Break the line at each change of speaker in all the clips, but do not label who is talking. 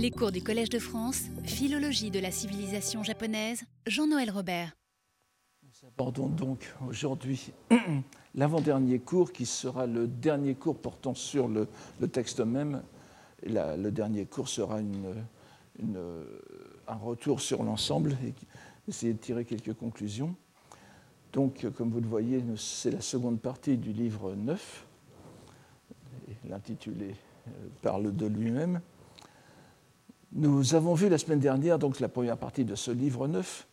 Les cours du Collège de France, Philologie de la civilisation japonaise, Jean-Noël Robert.
Nous abordons donc aujourd'hui l'avant-dernier cours qui sera le dernier cours portant sur le, texte même. le dernier cours sera un retour sur l'ensemble et essayer de tirer quelques conclusions. Donc, comme vous le voyez, c'est la seconde partie du livre 9. L'intitulé euh, parle de lui-même. Nous avons vu la semaine dernière donc la première partie de ce livre 9,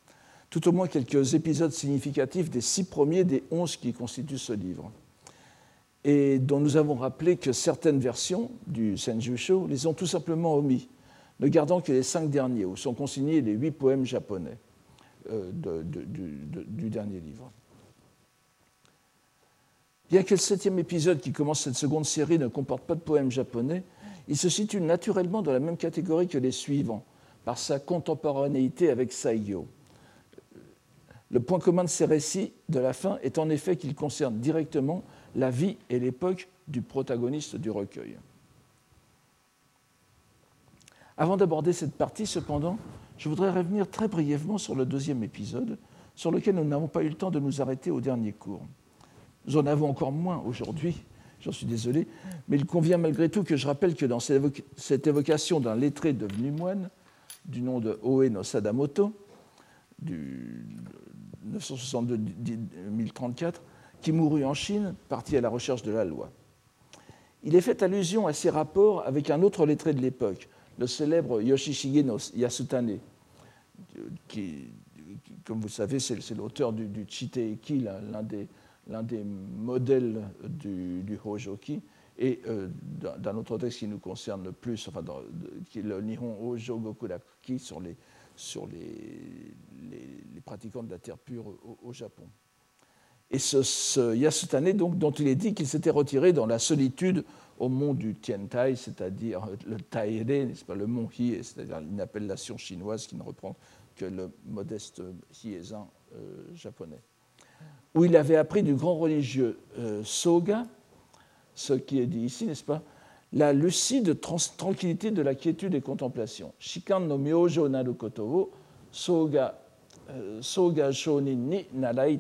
tout au moins quelques épisodes significatifs des six premiers des onze qui constituent ce livre, et dont nous avons rappelé que certaines versions du Senjusho les ont tout simplement omis, ne gardant que les cinq derniers, où sont consignés les huit poèmes japonais euh, du dernier livre. Bien que le septième épisode qui commence cette seconde série ne comporte pas de poèmes japonais, il se situe naturellement dans la même catégorie que les suivants, par sa contemporanéité avec Saigyo. Le point commun de ces récits de la fin est en effet qu'ils concernent directement la vie et l'époque du protagoniste du recueil. Avant d'aborder cette partie, cependant, je voudrais revenir très brièvement sur le deuxième épisode, sur lequel nous n'avons pas eu le temps de nous arrêter au dernier cours. Nous en avons encore moins aujourd'hui, j'en suis désolé, mais il convient malgré tout que je rappelle que dans cette évocation d'un lettré devenu moine, du nom de Oe no Sadamoto, du 962-1034, qui mourut en Chine, parti à la recherche de la loi. Il est fait allusion à ses rapports avec un autre lettré de l'époque, le célèbre Yoshishige no Yasutane, qui, comme vous savez, c'est l'auteur du, du Chiteiki, l'un des l'un des modèles du, Hojoki, et euh, d'un autre texte qui nous concerne le plus, enfin, qui est le Nihon Hojo Gokuraki sur les, sur les, pratiquants de la terre pure au, Japon. Et ce, Yasutane, donc, dont il est dit qu'il s'était retiré dans la solitude au mont du Tiantai, c'est-à-dire le Taire, n'est-ce pas, le mont Hie, c'est-à-dire une appellation chinoise qui ne reprend que le modeste Hiesan euh, japonais où il avait appris du grand religieux euh, Soga, ce qui est dit ici, n'est-ce pas La lucide tranquillité de la quiétude et contemplation. Shikan no myojo naru koto soga, euh, soga shonin ni narai.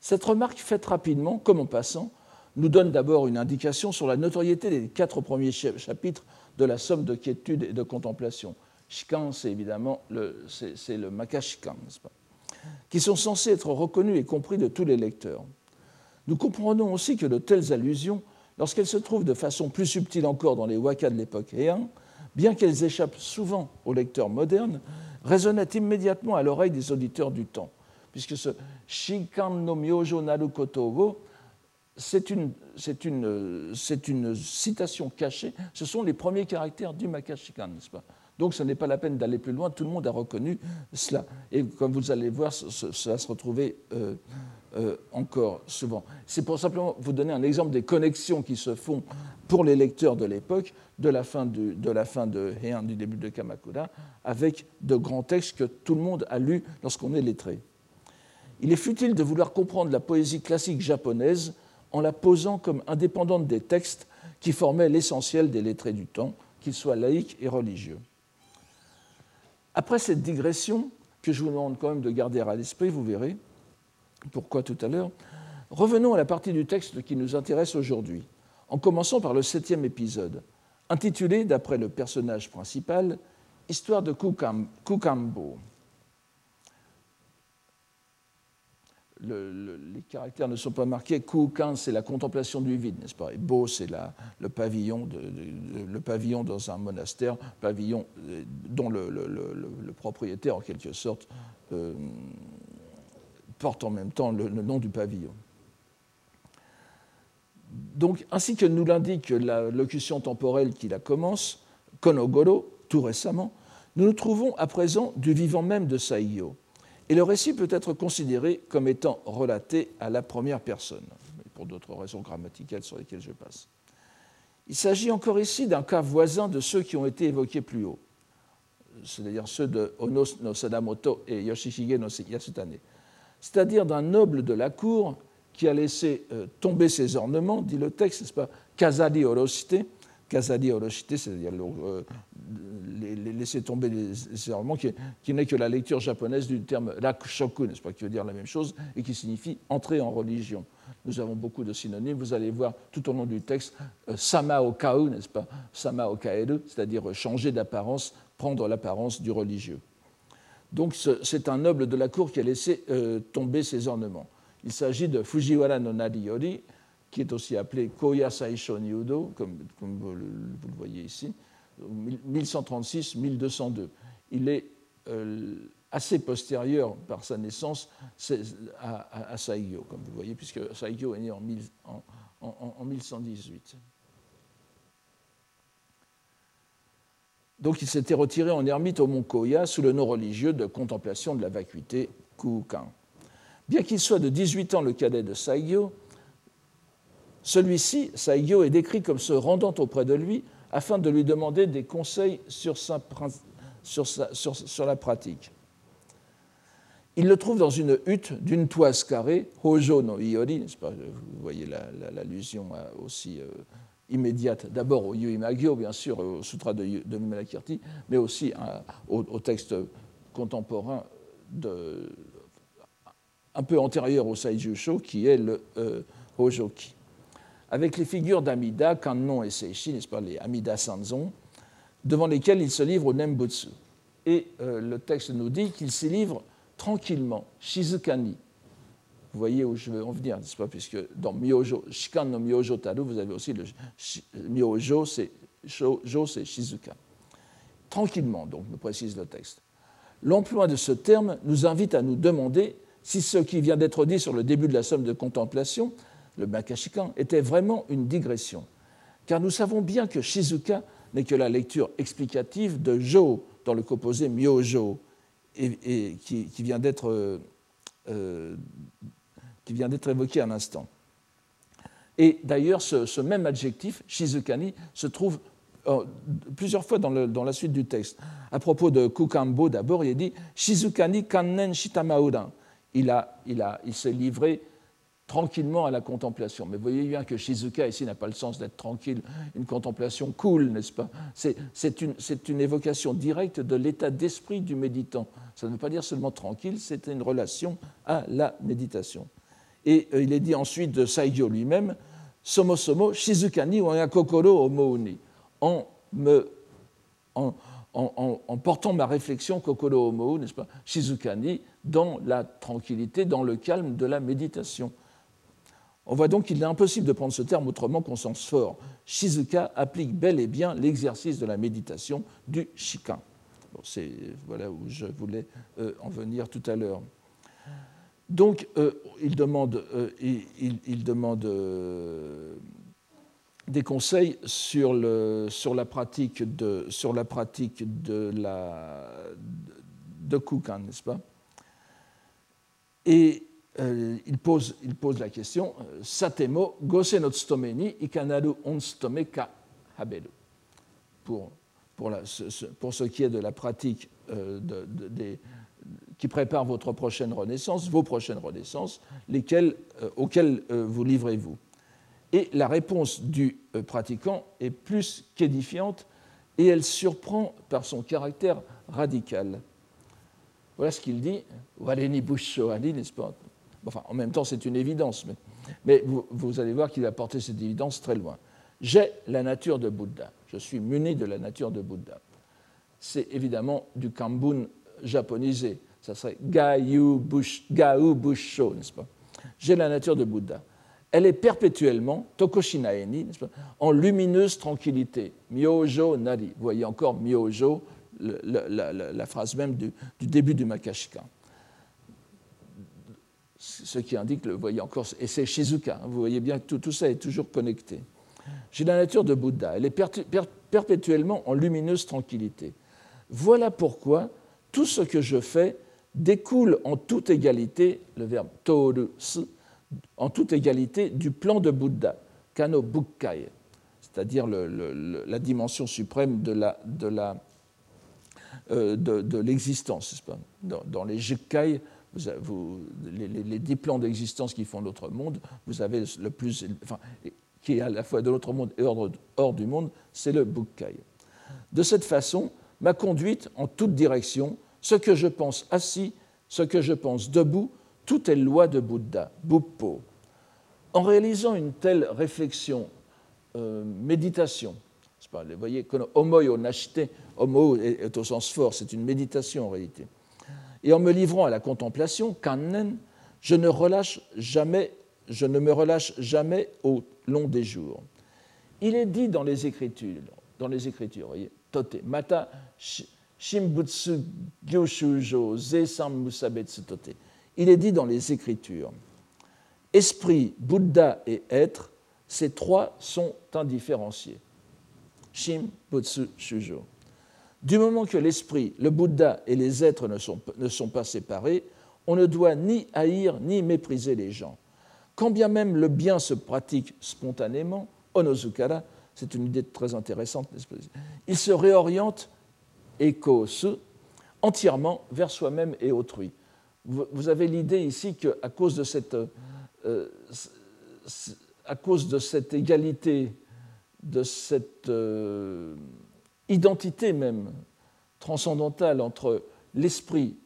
Cette remarque faite rapidement, comme en passant, nous donne d'abord une indication sur la notoriété des quatre premiers chapitres de la somme de quiétude et de contemplation. Shikan, c'est évidemment le, c'est, le n'est-ce pas qui sont censés être reconnus et compris de tous les lecteurs. Nous comprenons aussi que de telles allusions, lorsqu'elles se trouvent de façon plus subtile encore dans les wakas de l'époque Heian, bien qu'elles échappent souvent aux lecteurs modernes, résonnaient immédiatement à l'oreille des auditeurs du temps, puisque ce Shinkan no Myojo Naru Kotogo, c'est une, une, une, citation cachée, ce sont les premiers caractères du Makashikan, n'est-ce pas donc ce n'est pas la peine d'aller plus loin, tout le monde a reconnu cela. Et comme vous allez voir, cela se retrouvait euh, euh, encore souvent. C'est pour simplement vous donner un exemple des connexions qui se font pour les lecteurs de l'époque, de la fin de, de Heian, du début de Kamakura, avec de grands textes que tout le monde a lus lorsqu'on est lettré. Il est futile de vouloir comprendre la poésie classique japonaise en la posant comme indépendante des textes qui formaient l'essentiel des lettrés du temps, qu'ils soient laïcs et religieux. Après cette digression, que je vous demande quand même de garder à l'esprit, vous verrez pourquoi tout à l'heure, revenons à la partie du texte qui nous intéresse aujourd'hui, en commençant par le septième épisode, intitulé, d'après le personnage principal, Histoire de Kukambo. Les caractères ne sont pas marqués. Kukan, c'est la contemplation du vide, n'est-ce pas? Et Bo, c'est le, pavillon le pavillon dans un monastère, pavillon euh, dont le, propriétaire, en quelque sorte, euh, porte en même temps le, nom du pavillon. Donc, ainsi que nous l'indique la locution temporelle qui la commence, Konogoro, tout récemment, nous nous trouvons à présent du vivant même de Saigyo et le récit peut être considéré comme étant relaté à la première personne, pour d'autres raisons grammaticales sur lesquelles je passe. Il s'agit encore ici d'un cas voisin de ceux qui ont été évoqués plus haut, c'est-à-dire ceux de Ono no Sadamoto et Yoshihige no Yasutane, c'est-à-dire d'un noble de la cour qui a laissé euh, tomber ses ornements, dit le texte, n'est-ce pas, Kazari Orosite, Kazali Oroshite, c'est-à-dire euh, laisser tomber les enseignements, qui, qui n'est que la lecture japonaise du terme rakushoku, n'est-ce pas, qui veut dire la même chose et qui signifie entrer en religion. Nous avons beaucoup de synonymes, vous allez voir tout au long du texte euh, n'est-ce pas, sama okaeru, c'est-à-dire changer d'apparence, prendre l'apparence du religieux. Donc c'est un noble de la cour qui a laissé euh, tomber ses ornements. Il s'agit de Fujiwara no Nariyori, qui est aussi appelé Koya Saisho Niudo, comme, vous, le, voyez ici, 1136-1202. Il est euh, assez postérieur par sa naissance à, à, Saigyo, comme vous voyez, puisque Saigyo est né en, en 1118. Donc il s'était retiré en ermite au mont Koya sous le nom religieux de contemplation de la vacuité Kukan. Bien qu'il soit de 18 ans le cadet de Saigyo, celui-ci, Saigyo, est décrit comme se rendant auprès de lui afin de lui demander des conseils sur, la pratique. Il le trouve dans une hutte d'une toise carrée, Hojo no Iori, vous voyez l'allusion aussi euh, immédiate, d'abord au Yuimagyo, bien sûr, au Sutra de, de mais aussi au, texte contemporain un peu antérieur au Saijusho, qui est le euh, Hojoki avec les figures d'Amida, Kannon et Seishi, n'est-ce pas, les Amida Sanzon, devant lesquels il se livre au Nembutsu. Et euh, le texte nous dit qu'il s'y livre tranquillement, Shizukani. Vous voyez où je veux en venir, n'est-ce pas, puisque dans Myojo, Shikan no Myojo Taru, vous avez aussi le Myojo, c'est c'est Shizuka. Tranquillement, donc, nous précise le texte. L'emploi de ce terme nous invite à nous demander si ce qui vient d'être dit sur le début de la somme de contemplation le Makashikan, était vraiment une digression. Car nous savons bien que Shizuka n'est que la lecture explicative de Jo dans le composé Myojo, et, qui, vient d'être euh, euh, qui vient d'être évoqué à l'instant. Et d'ailleurs, ce, même adjectif, Shizukani, se trouve euh, plusieurs fois dans, la suite du texte. À propos de Kukambo, d'abord, il est dit Shizukani kannen shitamaudan. Il, a, il, a, il s'est livré tranquillement à la contemplation. Mais voyez bien que Shizuka ici n'a pas le sens d'être tranquille, une contemplation cool, n'est-ce pas? C'est une, une, évocation directe de l'état d'esprit du méditant. Ça ne veut pas dire seulement tranquille, c'est une relation à la méditation. Et euh, il est dit ensuite de Saigyo lui-même, Somo Somo Shizukani wa kokoro omouni, en me... En, en, portant ma réflexion kokoro omo, n'est-ce pas, Shizukani, dans la tranquillité, dans le calme de la méditation. On voit donc qu'il est impossible de prendre ce terme autrement qu'en sens fort. Shizuka applique bel et bien l'exercice de la méditation du shikan. C'est voilà où je voulais euh, en venir tout à l'heure. Donc, euh, il demande, euh, des conseils sur, la pratique de, sur de Kukan, n'est-ce pas? Et euh, il, pose, la question euh, Satemo gose no tsutome ni ikanaru onstome ka haberu. Pour, pour, la, ce, pour, ce, qui est de la pratique euh, qui prépare votre prochaine renaissance, vos prochaines renaissances, lesquelles, auxquelles vous livrez-vous Et la réponse du pratiquant est plus qu'édifiante et elle surprend par son caractère radical. Voilà ce qu'il dit. Waleni Ali, n'est-ce pas? En même temps, c'est une évidence, mais, vous, allez voir qu'il va porter cette évidence très loin. J'ai la nature de Bouddha. Je suis muni de la nature de Bouddha. C'est évidemment du Kambun japonisé. Ça serait Gayu Busho, n'est-ce pas? J'ai la nature de Bouddha. Elle est perpétuellement, Tokoshinaeni, en lumineuse tranquillité. Myojo Nari. Vous voyez encore Myojo, la, phrase même du, du début du Makashika ce qui indique, le voyez encore, et c'est Shizuka, hein, vous voyez bien que tout, ça est toujours connecté. J'ai la nature de Bouddha, elle est perpétuellement en lumineuse tranquillité. Voilà pourquoi tout ce que je fais découle en toute égalité, le verbe toru, en toute égalité du plan de Bouddha, kano bukkai, c'est-à-dire la dimension suprême de la, de la euh, l'existence. Dans, dans, les Jukkai, vous, les, dix plans d'existence qui font notre monde, vous avez le plus, enfin, qui est à la fois de l'autre monde et hors du monde, c'est le Bukkai. De cette façon, ma conduite en toute direction, ce que je pense assis, ce que je pense debout, tout est loi de Bouddha, Buppo. En réalisant une telle réflexion, euh, méditation, vous voyez, homo nashite, homo est au sens fort, c'est une méditation en réalité. Et en me livrant à la contemplation, kannen, je ne relâche jamais, je ne me relâche jamais au long des jours. Il est dit dans les Écritures, dans les Écritures, voyez, tote, mata shimbutsu gyoshujo musabetsu tote. Il est dit dans les Écritures, esprit, Bouddha et être, ces trois sont indifférenciés. Shim, Butsu, Shujo. Du moment que l'esprit, le Bouddha et les êtres ne sont, ne sont pas séparés, on ne doit ni haïr ni mépriser les gens. Quand bien même le bien se pratique spontanément, Onozukara, c'est une idée très intéressante, il se réoriente, Eko-su, entièrement vers soi-même et autrui. Vous avez l'idée ici qu'à cause de cette, euh, à cause de cette égalité, de cette euh, identité même transcendantale entre l'esprit,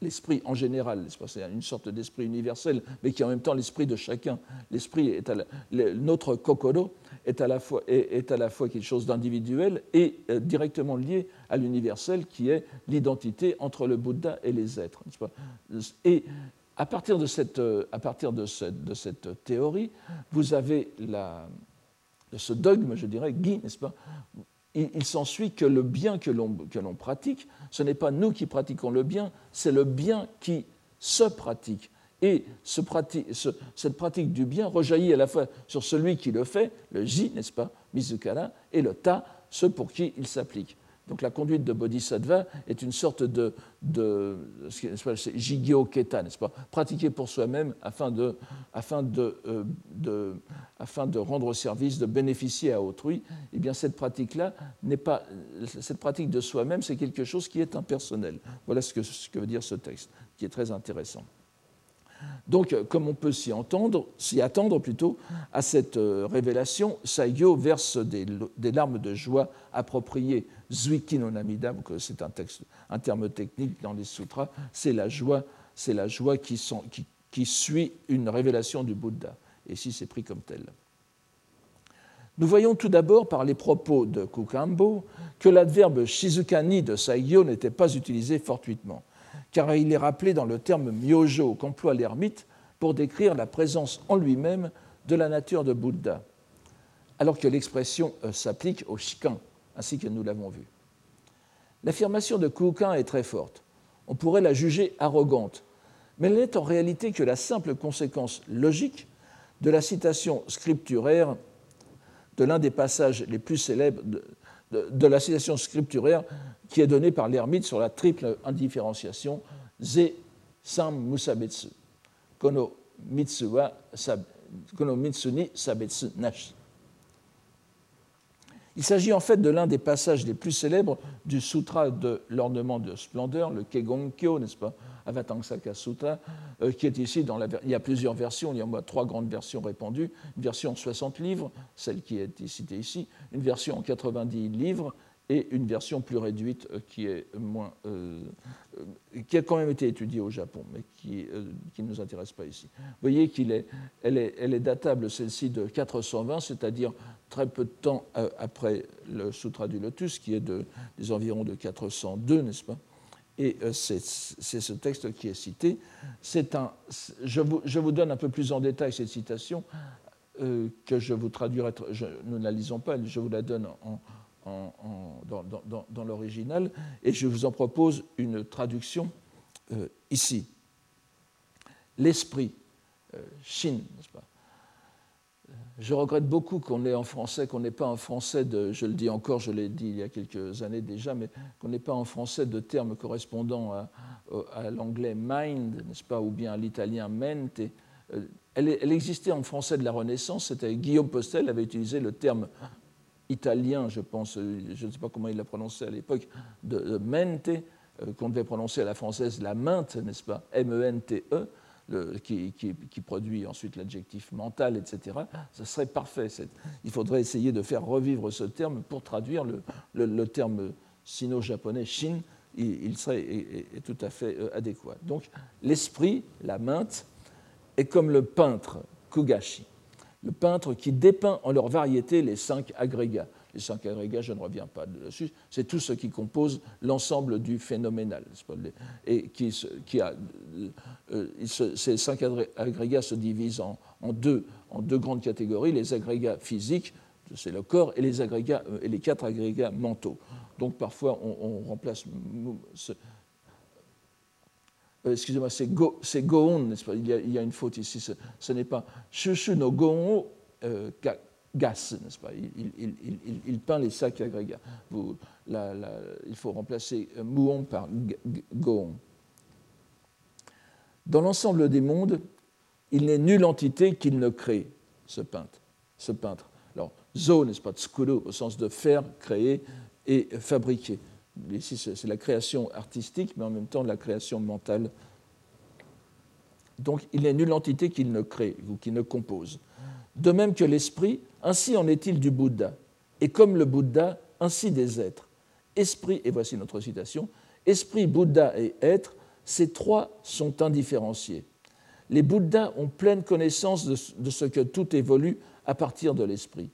l'esprit en général, c'est une sorte d'esprit universel, mais qui est en même temps l'esprit de chacun. L'esprit est à notre kokoro est à la fois est, à la fois quelque chose d'individuel et euh, directement lié à l'universel, qui est l'identité entre le Bouddha et les êtres. Et à partir de cette, euh, à partir de cette théorie, vous avez la, ce dogme, je dirais, Guy, n'est-ce pas? Il, s'ensuit que le bien que l'on pratique, ce n'est pas nous qui pratiquons le bien, c'est le bien qui se pratique. Et ce cette pratique du bien rejaillit à la fois sur celui qui le fait, le ji, n'est-ce pas, Mizukara, et le ta, ceux pour qui il s'applique. Donc la conduite de bodhisattva est une sorte de, de jigyo keta, n'est-ce pas? Pratiquer pour soi-même euh, afin de rendre service, de bénéficier à autrui. Eh bien cette pratique-là n'est pas, cette pratique de soi-même, c'est quelque chose qui est impersonnel. Voilà ce que veut dire ce texte, qui est très intéressant. Donc, comme on peut s'y attendre, attendre plutôt à cette euh, révélation, Saigyo verse des, larmes de joie appropriées. Zuiki no namida, c'est un, terme technique dans les sutras, c'est la joie, c'est la joie qui, suit une révélation du Bouddha. Et ici, c'est pris comme tel. Nous voyons tout d'abord par les propos de Kukambo que l'adverbe shizukani de Saigyo n'était pas utilisé fortuitement car il est rappelé dans le terme myojo qu'emploie l'ermite pour décrire la présence en lui-même de la nature de Bouddha, alors que l'expression euh, s'applique au shikan, ainsi que nous l'avons vu. L'affirmation de Kukan est très forte. On pourrait la juger arrogante, mais elle n'est en réalité que la simple conséquence logique de la citation scripturaire de l'un des passages les plus célèbres de, la citation scripturaire qui est donnée par l'ermite sur la triple indifférenciation Ze Sam Musabetsu, Sabetsu Nashi. Il s'agit en fait de l'un des passages les plus célèbres du sutra de l'ornement de splendeur, le Kegonkyo, n'est-ce pas, Avatangsaka Sutra, euh, qui est ici dans la. Il y a plusieurs versions, il y a trois grandes versions répandues. Une version en 60 livres, celle qui est citée ici, une version en 90 livres et une version plus réduite euh, qui, est moins, euh, qui a quand même été étudiée au Japon, mais qui, ne nous intéresse pas ici. Vous voyez qu'elle est, elle est, elle est datable, celle-ci, de 420, c'est-à-dire très peu de temps après le Sutra du Lotus, qui est de, des environs de 402, n'est-ce pas? Et euh, c'est ce texte qui est cité. Un, je, vous, je, vous, donne un peu plus en détail cette citation euh, que je vous traduirai. nous ne la lisons pas, je vous la donne en, dans, dans, dans l'original et je vous en propose une traduction euh, ici. L'esprit, Shin, n'est-ce pas? Je regrette beaucoup qu'on ait en français, qu'on n'ait pas en français de, je le dis encore, je l'ai dit il y a quelques années déjà, mais qu'on n'ait pas en français de termes correspondant à, l'anglais mind, n'est-ce pas, ou bien à l'italien mente. Euh, elle, existait en français de la Renaissance, c'était Guillaume Postel avait utilisé le terme italien, je pense, je ne sais pas comment il l'a prononcé à l'époque, de, mente, euh, qu'on devait prononcer à la française la mente, n'est-ce pas, M-E-N-T-E, qui, produit ensuite l'adjectif mental, etc., ce serait parfait. Il faudrait essayer de faire revivre ce terme pour traduire le, terme sino-japonais shin, il, serait tout à fait euh, adéquat. Donc l'esprit, la mainte, est comme le peintre Kugashi, le peintre qui dépeint en leur variété les cinq agrégats les cinq agrégats, je ne reviens pas dessus, c'est tout ce qui compose l'ensemble du phénoménal. Euh, ces cinq agrégats se divisent en, deux, en deux grandes catégories, les agrégats physiques, c'est le corps, et les, agrégats, euh, et les quatre agrégats mentaux. Donc parfois on, remplace ce, euh, excusez-moi, c'est go, goon, n'est-ce pas il y, a, une faute ici. Ce, n'est pas shushu no goon gas, n'est-ce pas? Il, peint les sacs agrégats. il faut remplacer euh, muon par goon. Dans l'ensemble des mondes, il n'est nulle entité qu'il ne crée, ce peintre. Alors, zo, n'est-ce pas, tsukuru, au sens de faire, créer et fabriquer. Ici, c'est la création artistique, mais en même temps la création mentale. Donc, il n'est nulle entité qu'il ne crée ou qu'il ne compose. De même que l'esprit, ainsi en est-il du Bouddha. Et comme le Bouddha, ainsi des êtres. Esprit, et voici notre citation, Esprit, Bouddha et être, ces trois sont indifférenciés. Les Bouddhas ont pleine connaissance de ce que tout évolue à partir de l'esprit.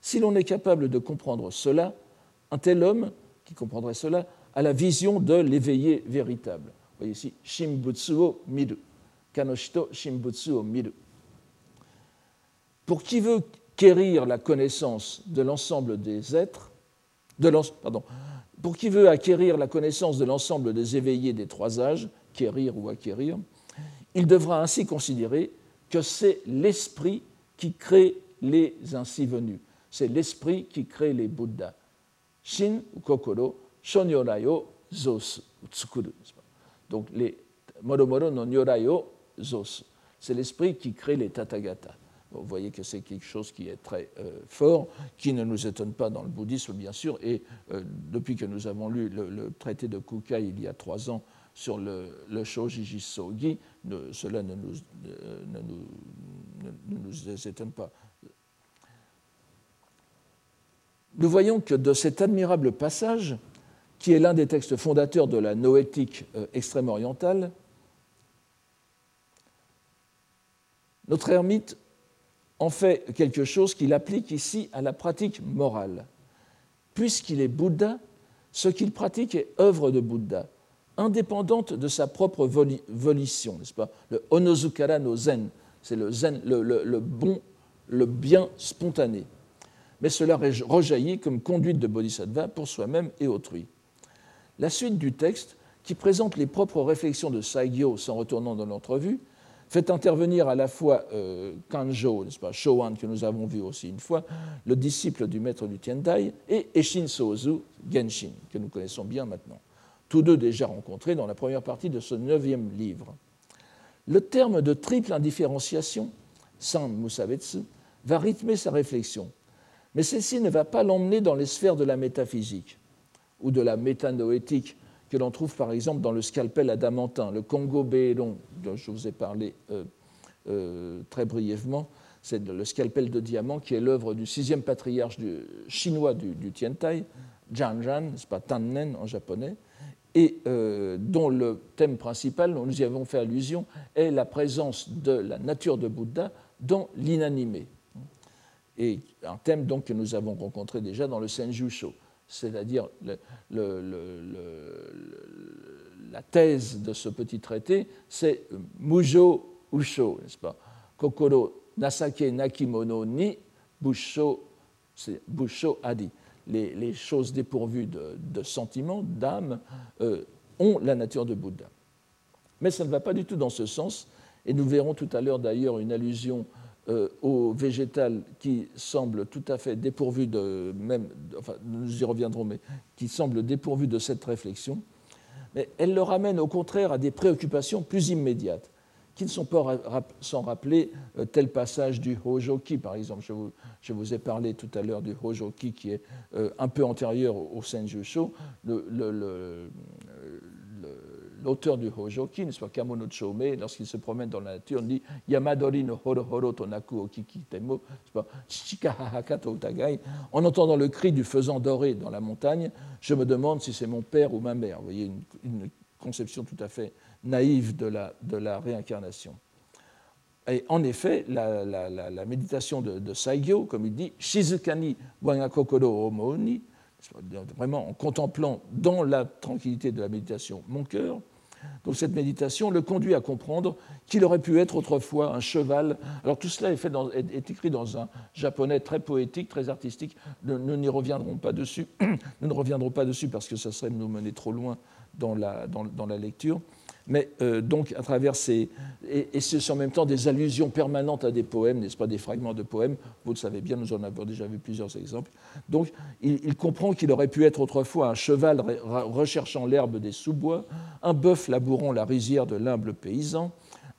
Si l'on est capable de comprendre cela, un tel homme, qui comprendrait cela, a la vision de l'éveillé véritable. Vous voyez ici, Shimbutsuo Miru. Kanoshito Shimbutsuo Miru. Pour qui veut quérir la connaissance de l'ensemble des êtres, pardon, pour qui veut acquérir la connaissance de l'ensemble des éveillés des trois âges, quérir ou acquérir, il devra ainsi considérer que c'est l'esprit qui crée les ainsi venus. C'est l'esprit qui crée les Bouddhas. Shin ou Kokoro, Shonyorayo, Zos, Tsukuru. Donc, les Moromoro no Nyorayo, Zos. C'est l'esprit qui crée les Tathagata. Vous voyez que c'est quelque chose qui est très euh, fort, qui ne nous étonne pas dans le bouddhisme, bien sûr. Et euh, depuis que nous avons lu le, traité de Kukai il y a trois ans sur le, le Shojiji Sogi, cela ne nous, ne, ne nous étonne pas. Nous voyons que de cet admirable passage, qui est l'un des textes fondateurs de la noétique euh, extrême orientale, notre ermite en fait quelque chose qu'il applique ici à la pratique morale. Puisqu'il est Bouddha, ce qu'il pratique est œuvre de Bouddha, indépendante de sa propre volition, n'est-ce pas? Le onozukara no zen, c'est le zen, le, bon, le bien spontané. Mais cela rejaillit comme conduite de bodhisattva pour soi-même et autrui. La suite du texte, qui présente les propres réflexions de Saigyo sans retournant dans l'entrevue, fait intervenir à la fois euh, Kanjo, n'est-ce pas, Showan, que nous avons vu aussi une fois, le disciple du maître du Tiendai, et Eshin Sozu, Genshin, que nous connaissons bien maintenant, tous deux déjà rencontrés dans la première partie de ce neuvième livre. Le terme de triple indifférenciation, San Musabetsu, va rythmer sa réflexion, mais celle-ci ne va pas l'emmener dans les sphères de la métaphysique ou de la métanoétique que l'on trouve par exemple dans le scalpel adamantin, le Congo Béron, dont je vous ai parlé euh, euh, très brièvement. C'est le scalpel de diamant qui est l'œuvre du sixième patriarche chinois du, du Tiantai, Jianzhan, c'est pas Tannen en japonais, et euh, dont le thème principal, nous y avons fait allusion, est la présence de la nature de Bouddha dans l'inanimé. Et un thème donc que nous avons rencontré déjà dans le Senjusho c'est-à-dire la thèse de ce petit traité, c'est Mujo Usho, n'est-ce pas? Kokoro Nasake Nakimono ni Busho, c'est Busho Adi. Les, choses dépourvues de, de sentiments, d'âme, euh, ont la nature de Bouddha. Mais ça ne va pas du tout dans ce sens, et nous verrons tout à l'heure d'ailleurs une allusion euh, au végétal qui semble tout à fait dépourvu de même, enfin nous y reviendrons, mais qui semble dépourvu de cette réflexion, mais elle le ramène au contraire à des préoccupations plus immédiates, qui ne sont pas sans rappeler euh, tel passage du Hojoki, par exemple. Je vous, je vous ai parlé tout à l'heure du Hojoki qui est euh, un peu antérieur au Senjusho. Le, l'auteur du Hojoki, pas, Kamono Chome, lorsqu'il se promène dans la nature, on dit Yamadori no horo horo tonaku okiki temo, chichika hahaka to. En entendant le cri du faisan doré dans la montagne, je me demande si c'est mon père ou ma mère. Vous voyez, une, conception tout à fait naïve de la, de la réincarnation. Et en effet, la, la, la, méditation de, de, Saigyo, comme il dit, Shizukani wangakokoro omoni, vraiment en contemplant dans la tranquillité de la méditation mon cœur. Donc cette méditation le conduit à comprendre qu'il aurait pu être autrefois un cheval. Alors tout cela est, écrit dans un japonais très poétique, très artistique. Nous, n'y reviendrons pas dessus. nous ne reviendrons pas dessus parce que ça serait nous mener trop loin dans la, dans la lecture mais euh, donc à travers ces. Et, ce sont en même temps des allusions permanentes à des poèmes, n'est-ce pas, des fragments de poèmes. Vous le savez bien, nous en avons déjà vu plusieurs exemples. Donc il, comprend qu'il aurait pu être autrefois un cheval recherchant l'herbe des sous-bois, un bœuf labourant la rizière de l'humble paysan,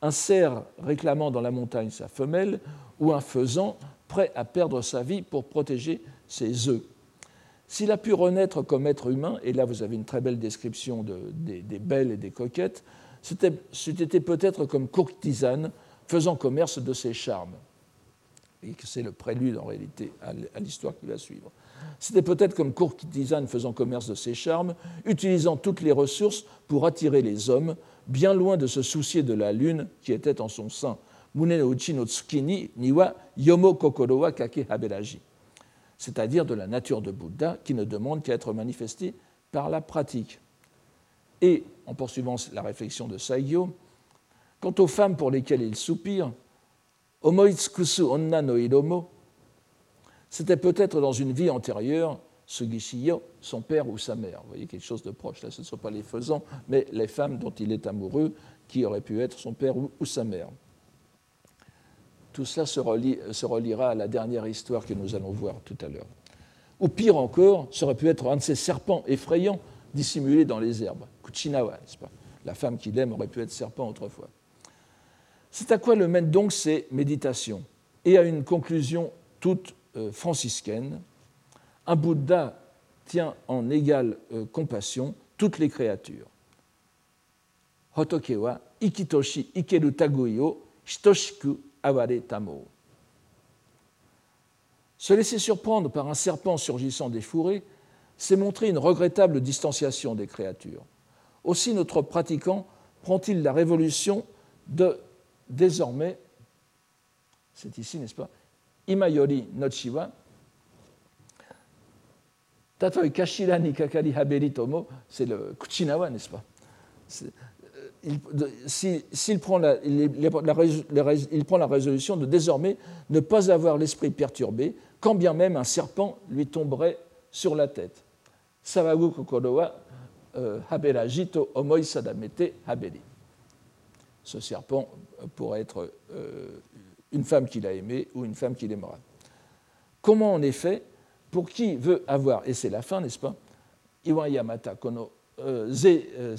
un cerf réclamant dans la montagne sa femelle, ou un faisan prêt à perdre sa vie pour protéger ses œufs. S'il a pu renaître comme être humain, et là vous avez une très belle description des, belles et des coquettes, c'était peut-être comme courtisane faisant commerce de ses charmes. Et c'est le prélude en réalité à l'histoire qui va suivre. C'était peut-être comme courtisane faisant commerce de ses charmes, utilisant toutes les ressources pour attirer les hommes, bien loin de se soucier de la lune qui était en son sein. Mune no uchi no tsukini niwa yomo kokoro wa kake haberaji c'est-à-dire de la nature de Bouddha qui ne demande qu'à être manifestée par la pratique. Et, en poursuivant la réflexion de Saigyo, quant aux femmes pour lesquelles il soupire, Omoitsukusu onna no iromo, c'était peut-être dans une vie antérieure Sugishiyo, son père ou sa mère. Vous voyez quelque chose de proche. Là, ce ne sont pas les faisans, mais les femmes dont il est amoureux, qui auraient pu être son père ou sa mère. Tout cela se, reliera à la dernière histoire que nous allons voir tout à l'heure. Ou pire encore, ça aurait pu être un de ces serpents effrayants dissimulés dans les herbes. Kuchinawa, n'est-ce pas? La femme qu'il aime aurait pu être serpent autrefois. C'est à quoi le mènent donc ces méditations? Et à une conclusion toute euh, franciscaine. Un Bouddha tient en égale euh, compassion toutes les créatures. Hotokewa ikitoshi ikeru taguyo shitoshiku tamo. Se laisser surprendre par un serpent surgissant des fourrés, c'est montrer une regrettable distanciation des créatures. Aussi notre pratiquant prend-il la révolution de désormais, c'est ici, n'est-ce pas, Imayori Nochiwa, Tatoi Kashira ni Kakari Haberi Tomo, c'est le Kuchinawa, n'est-ce pas? S'il prend, la, résolution de désormais ne pas avoir l'esprit perturbé, quand bien même un serpent lui tomberait sur la tête. Euh, haberajito omoi sadamete. Ce serpent pourrait être euh, une femme qu'il a aimée ou une femme qu'il aimera. Comment en effet, pour qui veut avoir, et c'est la fin, n'est-ce pas, Iwan Yamata kono euh, euh,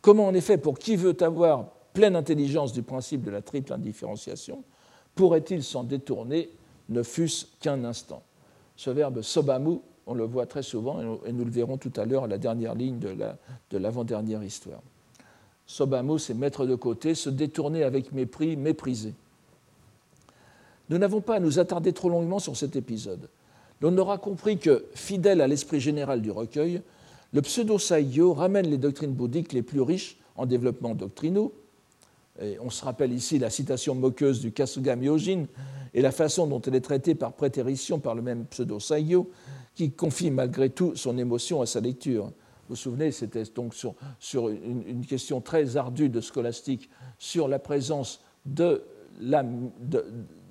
comment en effet, pour qui veut avoir pleine intelligence du principe de la triple indifférenciation, pourrait-il s'en détourner, ne fût-ce qu'un instant? Ce verbe sobamu, on le voit très souvent, et nous le verrons tout à l'heure à la dernière ligne de l'avant-dernière histoire. Sobamu, c'est mettre de côté, se détourner avec mépris, mépriser. Nous n'avons pas à nous attarder trop longuement sur cet épisode on aura compris que, fidèle à l'esprit général du recueil, le pseudo-saigyo ramène les doctrines bouddhiques les plus riches en développement doctrinaux. On se rappelle ici la citation moqueuse du Kasuga Myojin et la façon dont elle est traitée par prétérition par le même pseudo-saigyo, qui confie malgré tout son émotion à sa lecture. Vous vous souvenez, c'était donc sur, une, question très ardue de scolastique sur la présence de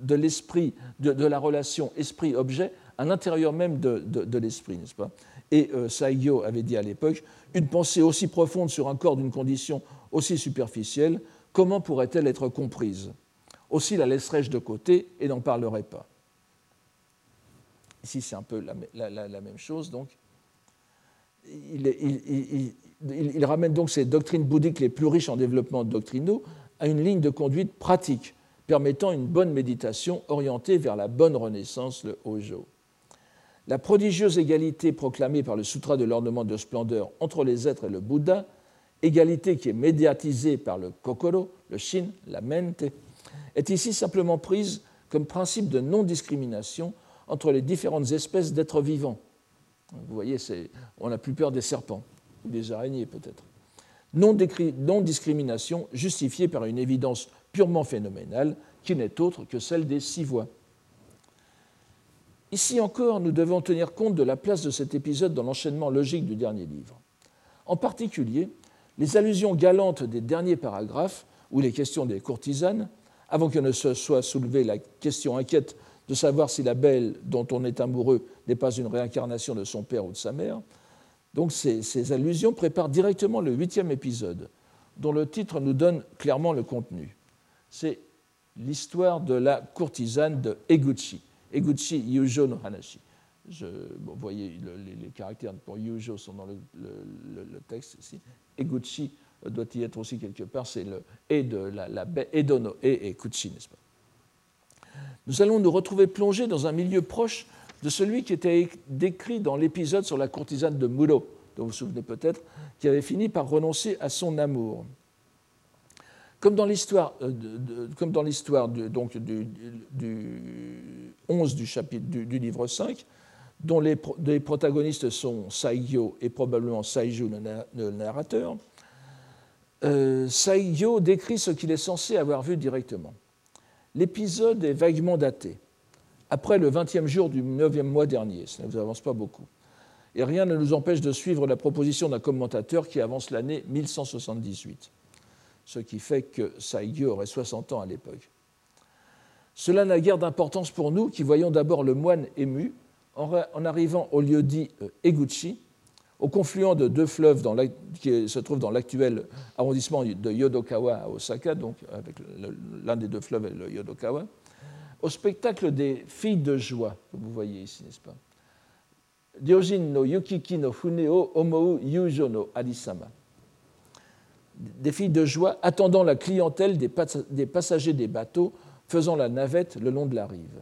l'esprit, de, la relation esprit-objet à l'intérieur même de, l'esprit, n'est-ce pas? Et euh, Saigyo avait dit à l'époque, une pensée aussi profonde sur un corps d'une condition aussi superficielle, comment pourrait-elle être comprise? Aussi la laisserais-je de côté et n'en parlerai pas. Ici, c'est un peu la, même chose, donc. Il, il, ramène donc ces doctrines bouddhiques les plus riches en développement doctrinaux à une ligne de conduite pratique, permettant une bonne méditation orientée vers la bonne renaissance, le Hojo. La prodigieuse égalité proclamée par le Sutra de l'ornement de splendeur entre les êtres et le Bouddha, égalité qui est médiatisée par le Kokoro, le Shin, la mente, est ici simplement prise comme principe de non-discrimination entre les différentes espèces d'êtres vivants. Vous voyez, on n'a plus peur des serpents, ou des araignées peut-être. Non-discrimination justifiée par une évidence purement phénoménale qui n'est autre que celle des six voix. Ici encore, nous devons tenir compte de la place de cet épisode dans l'enchaînement logique du dernier livre. En particulier, les allusions galantes des derniers paragraphes, où les questions des courtisanes, avant que ne se soit soulevée la question inquiète de savoir si la belle dont on est amoureux n'est pas une réincarnation de son père ou de sa mère. Donc ces, ces allusions préparent directement le huitième épisode, dont le titre nous donne clairement le contenu. C'est l'histoire de la courtisane de Eguchi. Eguchi Yujo no Hanashi. vous voyez, les, caractères pour Yujo sont dans le, texte ici. Eguchi doit y être aussi quelque part, c'est le et de la, la Edono et, et Kuchi, n'est-ce pas? Nous allons nous retrouver plongés dans un milieu proche de celui qui était décrit dans l'épisode sur la courtisane de Muro, dont vous vous souvenez peut-être, qui avait fini par renoncer à son amour. Comme dans l'histoire, euh, comme dans l'histoire donc du, du, 11 du, chapitre, du, livre 5, dont les, protagonistes sont Saigyo et probablement Saiju, le narrateur, euh, Saigyo décrit ce qu'il est censé avoir vu directement. L'épisode est vaguement daté, après le 20e jour du 9e mois dernier, ça ne vous avance pas beaucoup. Et rien ne nous empêche de suivre la proposition d'un commentateur qui avance l'année 1178 ce qui fait que Saigyo aurait 60 ans à l'époque. Cela n'a guère d'importance pour nous qui voyons d'abord le moine ému en arrivant au lieu dit euh, Eguchi, au confluent de deux fleuves qui se trouvent dans l'actuel arrondissement de Yodokawa à Osaka, donc avec l'un des deux fleuves est le Yodokawa, au spectacle des filles de joie, que vous voyez ici, n'est-ce pas? Ryojin no Yukiki no Fune o Omou Yujo no des filles de joie attendant la clientèle des passagers des bateaux faisant la navette le long de la rive.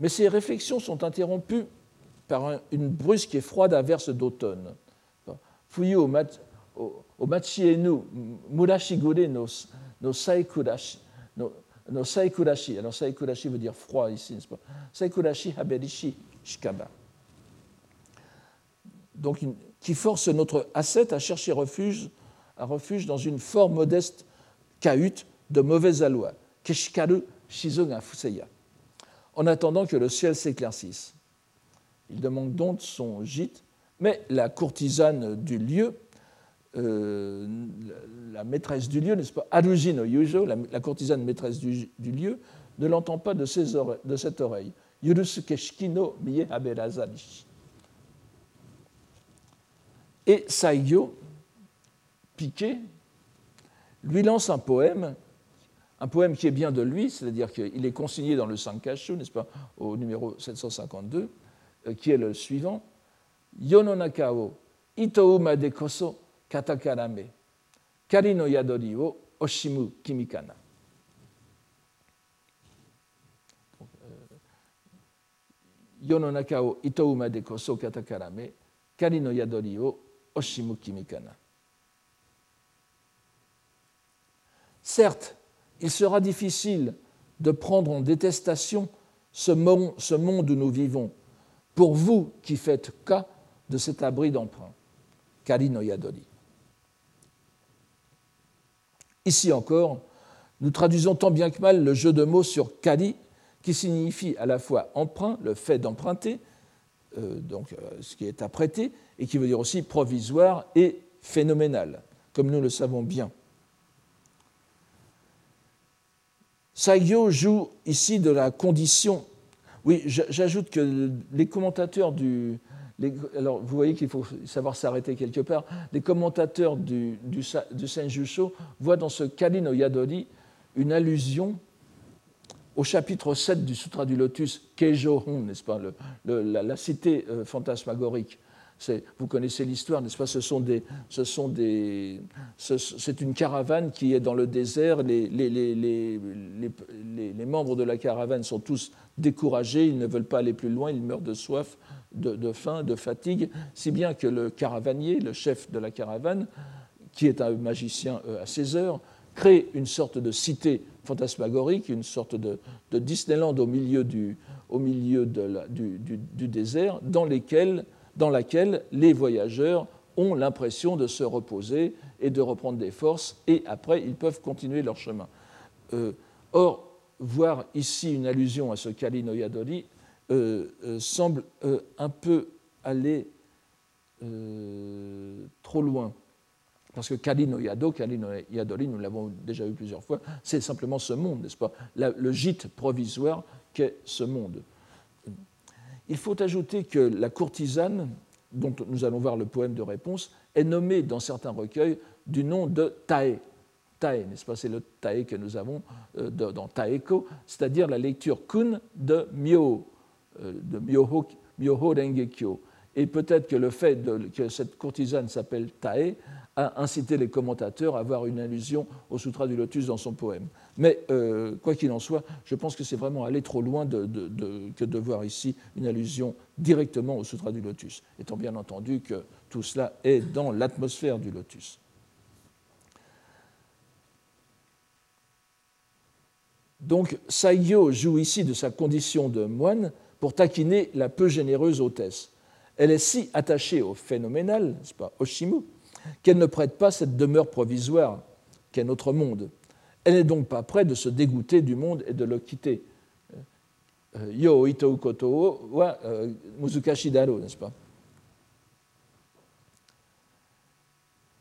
Mais ces réflexions sont interrompues par une brusque et froide averse d'automne. Fuyu machienu murashigure no, no saikurashi. No, saikurashi. Alors saikurashi veut dire froid ici, n'est-ce pas? Saikurashi haberishi shikaba. Donc, qui force notre ascète à chercher refuge un refuge dans une fort modeste cahute de mauvaise aloi, Keshikaru Shizuga Fuseya, en attendant que le ciel s'éclaircisse. Il demande donc son gîte, mais la courtisane du lieu, euh, la maîtresse du lieu, n'est-ce pas, Arujino Yujo, la, courtisane maîtresse du, lieu, ne l'entend pas de, cette oreille. Yurusu Keshikino Miye Et Saigyo, Piquet lui lance un poème, un poème qui est bien de lui, c'est-à-dire qu'il est consigné dans le Sankashu, n'est-ce pas, au numéro 752, euh, qui est le suivant Yononaka o ito de koso katakarame, kari no yadori o oshimu kimikana. Euh, Yononaka o ito de koso katakarame, kari no yadori o oshimu kimikana. Certes, il sera difficile de prendre en détestation ce monde, où nous vivons, pour vous qui faites cas de cet abri d'emprunt. Kari no Yadori. Ici encore, nous traduisons tant bien que mal le jeu de mots sur kari, qui signifie à la fois emprunt, le fait d'emprunter, euh, donc euh, ce qui est apprêté, et qui veut dire aussi provisoire et phénoménal, comme nous le savons bien. Saigyo joue ici de la condition. Oui, j'ajoute que les commentateurs du. alors, vous voyez qu'il faut savoir s'arrêter quelque part. Les commentateurs du, du, du Senjusho voient dans ce Kali no Yadori une allusion au chapitre 7 du Sutra du Lotus, Keijo n'est-ce pas, la, cité euh, fantasmagorique. Vous connaissez l'histoire, n'est-ce pas? Ce sont des, c'est une caravane qui est dans le désert. Les, membres de la caravane sont tous découragés, ils ne veulent pas aller plus loin, ils meurent de soif, de, faim, de fatigue, si bien que le caravanier, le chef de la caravane, qui est un magicien euh, à 16 heures, crée une sorte de cité fantasmagorique, une sorte de, Disneyland au milieu du, du, désert, dans lesquels dans laquelle les voyageurs ont l'impression de se reposer et de reprendre des forces, et après, ils peuvent continuer leur chemin. Euh, or, voir ici une allusion à ce Kali no Yadori euh, euh, semble un peu aller trop loin. Parce que Kali no Yado, nous l'avons déjà vu plusieurs fois, c'est simplement ce monde, n'est-ce pas? Le gîte provisoire qu'est ce monde. Il faut ajouter que la courtisane, dont nous allons voir le poème de réponse, est nommée dans certains recueils du nom de Tae. Tae, n'est-ce pas? C'est le Tae que nous avons euh, dans Taeko, c'est-à-dire la lecture kun de Myo, euh, de Myoho, Rengekyo. Et peut-être que le fait que cette courtisane s'appelle Tae a incité les commentateurs à avoir une allusion au Sutra du Lotus dans son poème. Mais euh, quoi qu'il en soit, je pense que c'est vraiment aller trop loin que de voir ici une allusion directement au Sutra du Lotus, étant bien entendu que tout cela est dans l'atmosphère du Lotus. Donc Saigyo joue ici de sa condition de moine pour taquiner la peu généreuse hôtesse. Elle est si attachée au phénoménal, n'est-ce pas, Oshimu, qu'elle ne prête pas cette demeure provisoire qu'est notre monde. Elle n'est donc pas prête de se dégoûter du monde et de le quitter. Euh, yo ito koto wa euh, muzukashi daro, n'est-ce pas?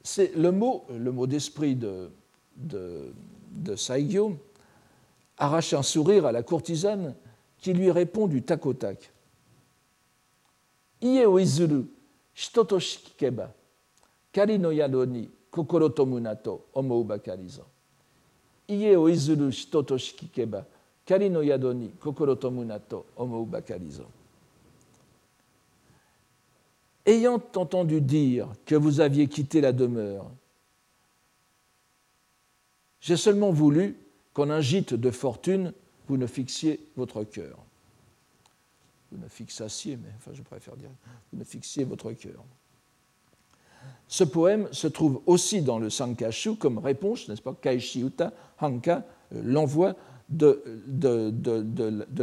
C'est le mot, le mot d'esprit de, de, de Saigyo arrache un sourire à la courtisane qui lui répond du tac au tac. Ie o izuru, shitoto shikikeba, kari no yado ni kokoro Ayant entendu dire que vous aviez quitté la demeure, j'ai seulement voulu qu'en un gîte de fortune, vous ne fixiez votre cœur. Vous ne fixassiez, mais enfin je préfère dire, vous ne fixiez votre cœur. Ce poème se trouve aussi dans le Sankashu comme réponse, n'est-ce pas, Kaishiuta Hanka, euh, l'envoi de,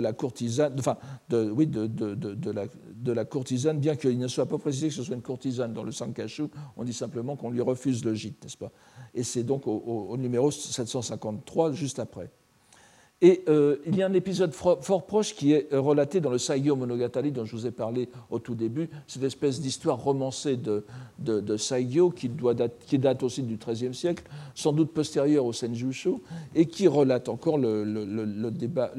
la courtisane, oui, bien qu'il ne soit pas précisé que ce soit une courtisane dans le Sankashu, on dit simplement qu'on lui refuse le gîte, n'est-ce pas? Et c'est donc au, au numéro 753, juste après. Et euh, il y a un épisode fort, proche qui est euh, relaté dans le Saigyo Monogatari dont je vous ai parlé au tout début, cette espèce d'histoire romancée de, de, Saigyo qui, doit qui, date aussi du XIIIe siècle, sans doute postérieure au Senjusho, et qui relate encore le, débat,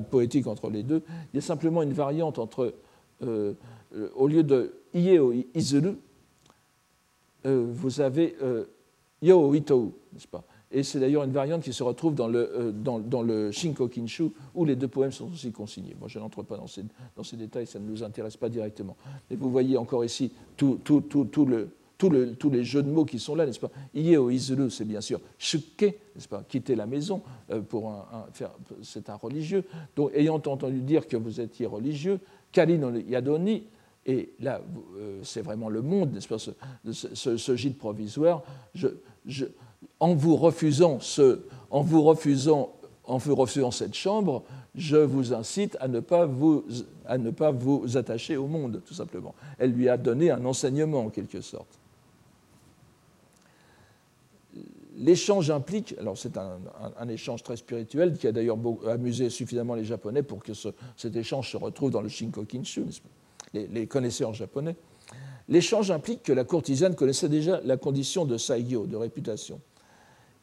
poétique entre les deux. Il y a simplement une variante entre, euh, au lieu de Ieo Izuru, vous avez Yo Itou, n'est-ce pas? Et c'est d'ailleurs une variante qui se retrouve dans le, euh, dans, dans Shinko Kinshu, où les deux poèmes sont aussi consignés. Moi, je n'entre pas dans ces, dans ces, détails, ça ne nous intéresse pas directement. Mais vous voyez encore ici tout, tout, tout, tout le, le, tous les jeux de mots qui sont là, n'est-ce pas? Au Izuru, c'est bien sûr shuke, n'est-ce pas? Quitter la maison, euh, pour un, c'est un religieux. Donc, ayant entendu dire que vous étiez religieux, Kali no Yadoni, et là, euh, c'est vraiment le monde, n'est-ce pas, ce, ce, ce, gîte provisoire, je, je en vous refusant, ce, en vous refusant, cette chambre, je vous incite à ne, pas vous, à ne pas vous attacher au monde, tout simplement. Elle lui a donné un enseignement, en quelque sorte. L'échange implique, alors c'est un, échange très spirituel qui a d'ailleurs amusé suffisamment les Japonais pour que cet échange se retrouve dans le Shinkokinshu, les, les connaisseurs japonais. L'échange implique que la courtisane connaissait déjà la condition de saigyo, de réputation.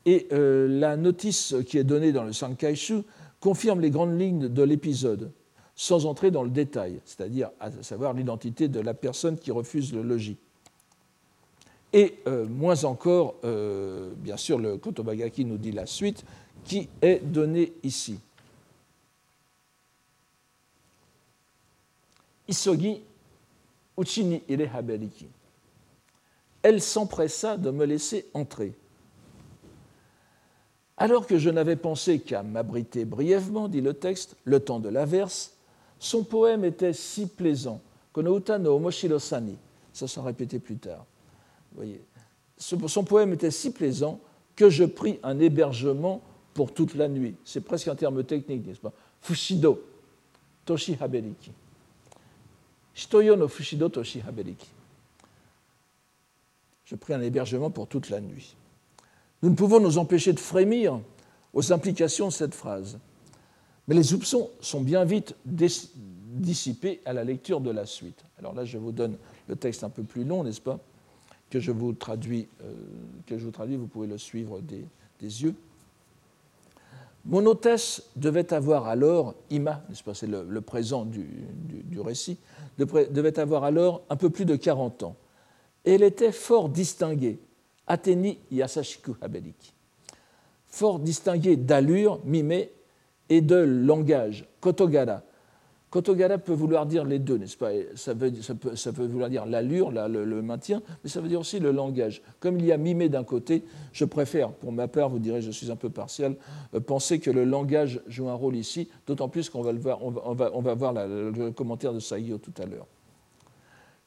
Et euh, la notice qui est donnée dans le Sankaishu confirme les grandes lignes de l'épisode, sans entrer dans le détail, c'est-à-dire à savoir l'identité de la personne qui refuse le logis. Et euh, moins encore, euh, bien sûr, le Kotobagaki nous dit la suite, qui est donnée ici. Uchini ire habeliki. Elle s'empressa de me laisser entrer. Alors que je n'avais pensé qu'à m'abriter brièvement, dit le texte, le temps de l'averse, son poème était si plaisant, Konouta no Omoshiro-sani, ça sera répété plus tard. voyez, son poème était si plaisant que je pris un hébergement pour toute la nuit. C'est presque un terme technique, n'est-ce pas? Fushido, Toshi Habeliki. Shitoyo no Fushido Toshi Habeliki. Je pris un hébergement pour toute la nuit. Nous ne pouvons nous empêcher de frémir aux implications de cette phrase. Mais les soupçons sont bien vite dissipés à la lecture de la suite. Alors là, je vous donne le texte un peu plus long, n'est-ce pas que je vous traduis, euh, que je vous traduis, vous pouvez le suivre des, yeux. Mon hôtesse devait avoir alors, Ima, nest pas, c'est le, présent du, récit, devait avoir alors un peu plus de 40 ans. Et elle était fort distinguée, Athénie Yasashiku Habeliki. Fort distinguée d'allure, mimée, et de langage, Kotogara, Kotogara peut vouloir dire les deux, n'est-ce pas? Ça, veut, ça, peut, ça peut, vouloir dire l'allure, le, maintien, mais ça veut dire aussi le langage. Comme il y a mimé d'un côté, je préfère, pour ma part, vous direz, je suis un peu partial, euh, penser que le langage joue un rôle ici, d'autant plus qu'on va, le voir, on va, on va, voir le commentaire de Saïo tout à l'heure.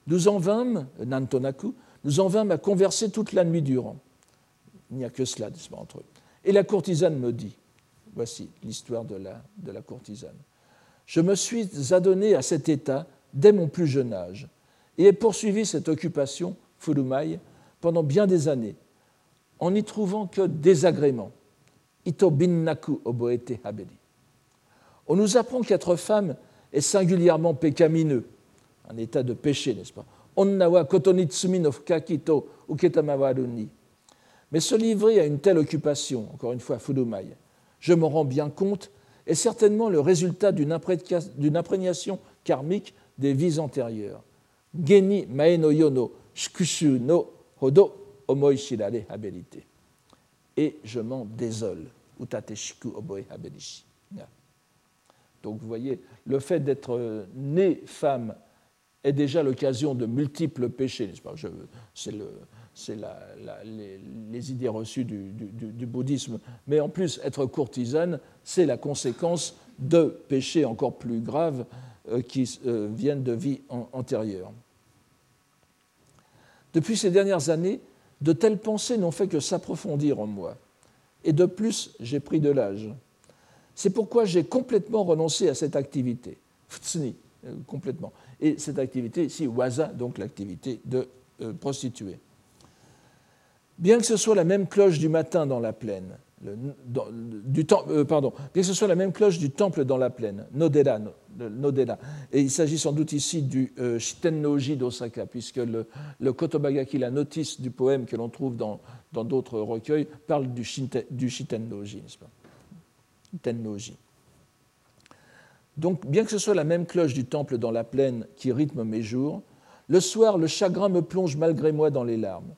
Nous en vîmes, Nantonaku, nous en vîmes à converser toute la nuit durant. Il n'y a que cela, n'est-ce pas, entre eux. Et la courtisane me dit, voici l'histoire de la, courtisane. Je me suis adonné à cet état dès mon plus jeune âge et ai poursuivi cette occupation, Furumai, pendant bien des années, en n'y trouvant que désagréments. Ito oboete habeli. On nous apprend qu'être femme est singulièrement pécamineux, un état de péché, n'est-ce pas? Onnawa kotonitsumi no fukakito uketamawaruni. Mais se livrer à une telle occupation, encore une fois, Furumai, je me rends bien compte est certainement le résultat d'une imprégnation karmique des vies antérieures. Geni maeno yono shkushu no hodo omoishirare habelite. Et je m'en désole. Utate shiku oboe habelishi. Donc vous voyez, le fait d'être né femme est déjà l'occasion de multiples péchés, C'est le, c'est les, idées reçues du, bouddhisme. Mais en plus, être courtisane, c'est la conséquence de péchés encore plus graves euh, qui euh, viennent de vie antérieure. Depuis ces dernières années, de telles pensées n'ont fait que s'approfondir en moi. Et de plus, j'ai pris de l'âge. C'est pourquoi j'ai complètement renoncé à cette activité. Euh, complètement. Et cette activité, ici, waza, donc l'activité de prostituée. Bien que ce soit la même cloche du matin dans la plaine, du euh, pardon, bien que ce soit la même cloche du temple dans la plaine, Nodera, et il s'agit sans doute ici du euh, Shitennoji d'Osaka, puisque le, Kotobagaki, la notice du poème que l'on trouve dans d'autres recueils, parle du, du Shitennoji, n'est-ce pas? Tennoji. Donc, bien que ce soit la même cloche du temple dans la plaine qui rythme mes jours, le soir, le chagrin me plonge malgré moi dans les larmes.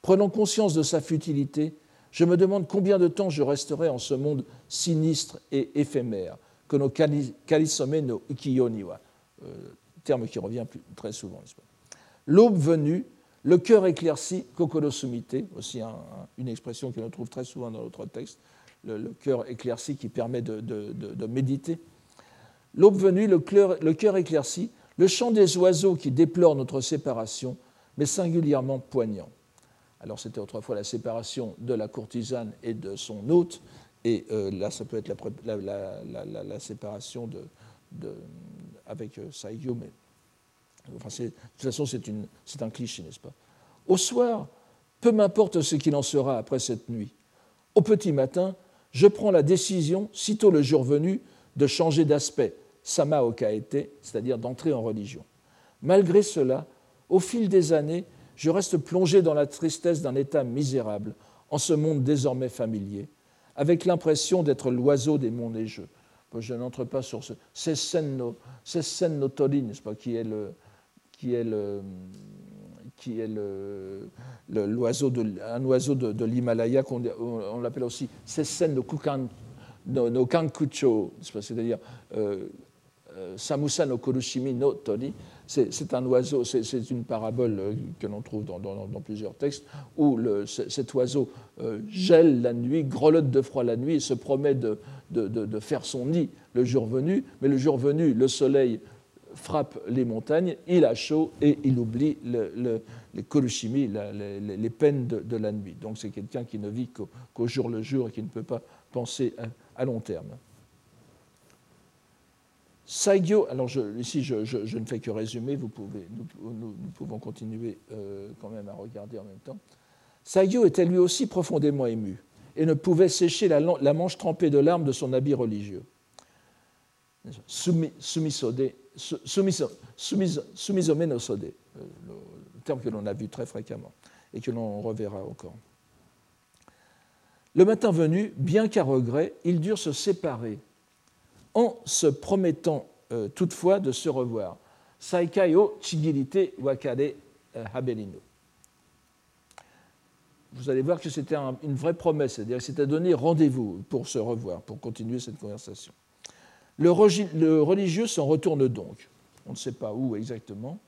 Prenant conscience de sa futilité, je me demande combien de temps je resterai en ce monde sinistre et éphémère, que nos kalisome no ukiyoniwa, euh, terme qui revient très souvent. L'aube venue, le cœur éclairci, kokoro sumite, aussi une expression que l'on trouve très souvent dans notre texte, le, cœur éclairci qui permet de, méditer. L'aube venue, le cœur éclairci, le chant des oiseaux qui déplorent notre séparation, mais singulièrement poignant. Alors c'était autrefois la séparation de la courtisane et de son hôte, et euh, là ça peut être la, séparation de, avec euh, Saigyo, mais enfin, de toute façon c'est un cliché, n'est-ce pas? Au soir, peu m'importe ce qu'il en sera après cette nuit. Au petit matin, je prends la décision, sitôt le jour venu, de changer d'aspect, sama okaete, c'est-à-dire d'entrer en religion. Malgré cela, au fil des années, je reste plongé dans la tristesse d'un état misérable, en ce monde désormais familier, avec l'impression d'être l'oiseau des monts neigeux. Je n'entre pas sur ce Sessen no Tori, n'est-ce pas, qui est le, qui est le, qui est le, l'oiseau de, un oiseau de, l'Himalaya qu'on on, l'appelle aussi Sessen no, Kukan, no, Kankucho, c'est-à-dire euh, Samusa no Kurushimi no Tori, c'est un oiseau, c'est une parabole que l'on trouve dans, plusieurs textes, où cet oiseau gèle la nuit, grelotte de froid la nuit se promet de, faire son nid le jour venu, mais le jour venu, le soleil frappe les montagnes, il a chaud et il oublie les kolushimi, les, peines de, la nuit. Donc c'est quelqu'un qui ne vit qu'au jour le jour et qui ne peut pas penser à, long terme. Saigyo, alors ici je, ne fais que résumer, vous pouvez, nous, pouvons continuer euh, quand même à regarder en même temps. Saigyo était lui aussi profondément ému et ne pouvait sécher la, manche trempée de larmes de son habit religieux. Sumisode sumisome no sode, le terme que l'on a vu très fréquemment et que l'on reverra encore. Le matin venu, bien qu'à regret, ils durent se séparer en se promettant euh, toutefois de se revoir. Saikai o chigirite wakare euh, habelino. Vous allez voir que c'était une vraie promesse, c'est-à-dire c'était donné rendez-vous pour se revoir, pour continuer cette conversation. Le, religieux s'en retourne donc on ne sait pas où exactement.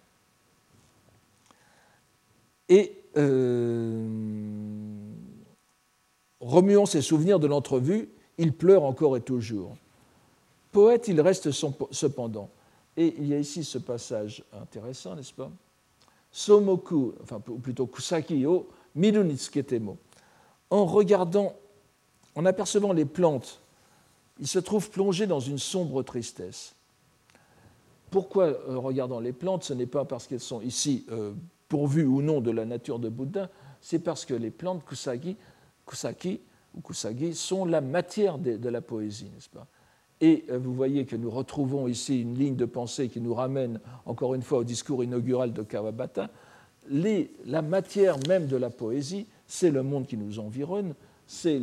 Et euh, remuant ses souvenirs de l'entrevue, il pleure encore et toujours. Poète, il reste cependant. Et il y a ici ce passage intéressant, n'est-ce pas? Somoku, enfin plutôt Kusaki o. En regardant, en apercevant les plantes, il se trouve plongé dans une sombre tristesse. Pourquoi, euh, regardant les plantes, ce n'est pas parce qu'elles sont ici euh, pourvues ou non de la nature de Bouddha, c'est parce que les plantes kusagi, kusaki ou kusagi sont la matière de, la poésie, n'est-ce pas? Et euh, vous voyez que nous retrouvons ici une ligne de pensée qui nous ramène encore une fois au discours inaugural de Kawabata. la matière même de la poésie, c'est le monde qui nous environne, c'est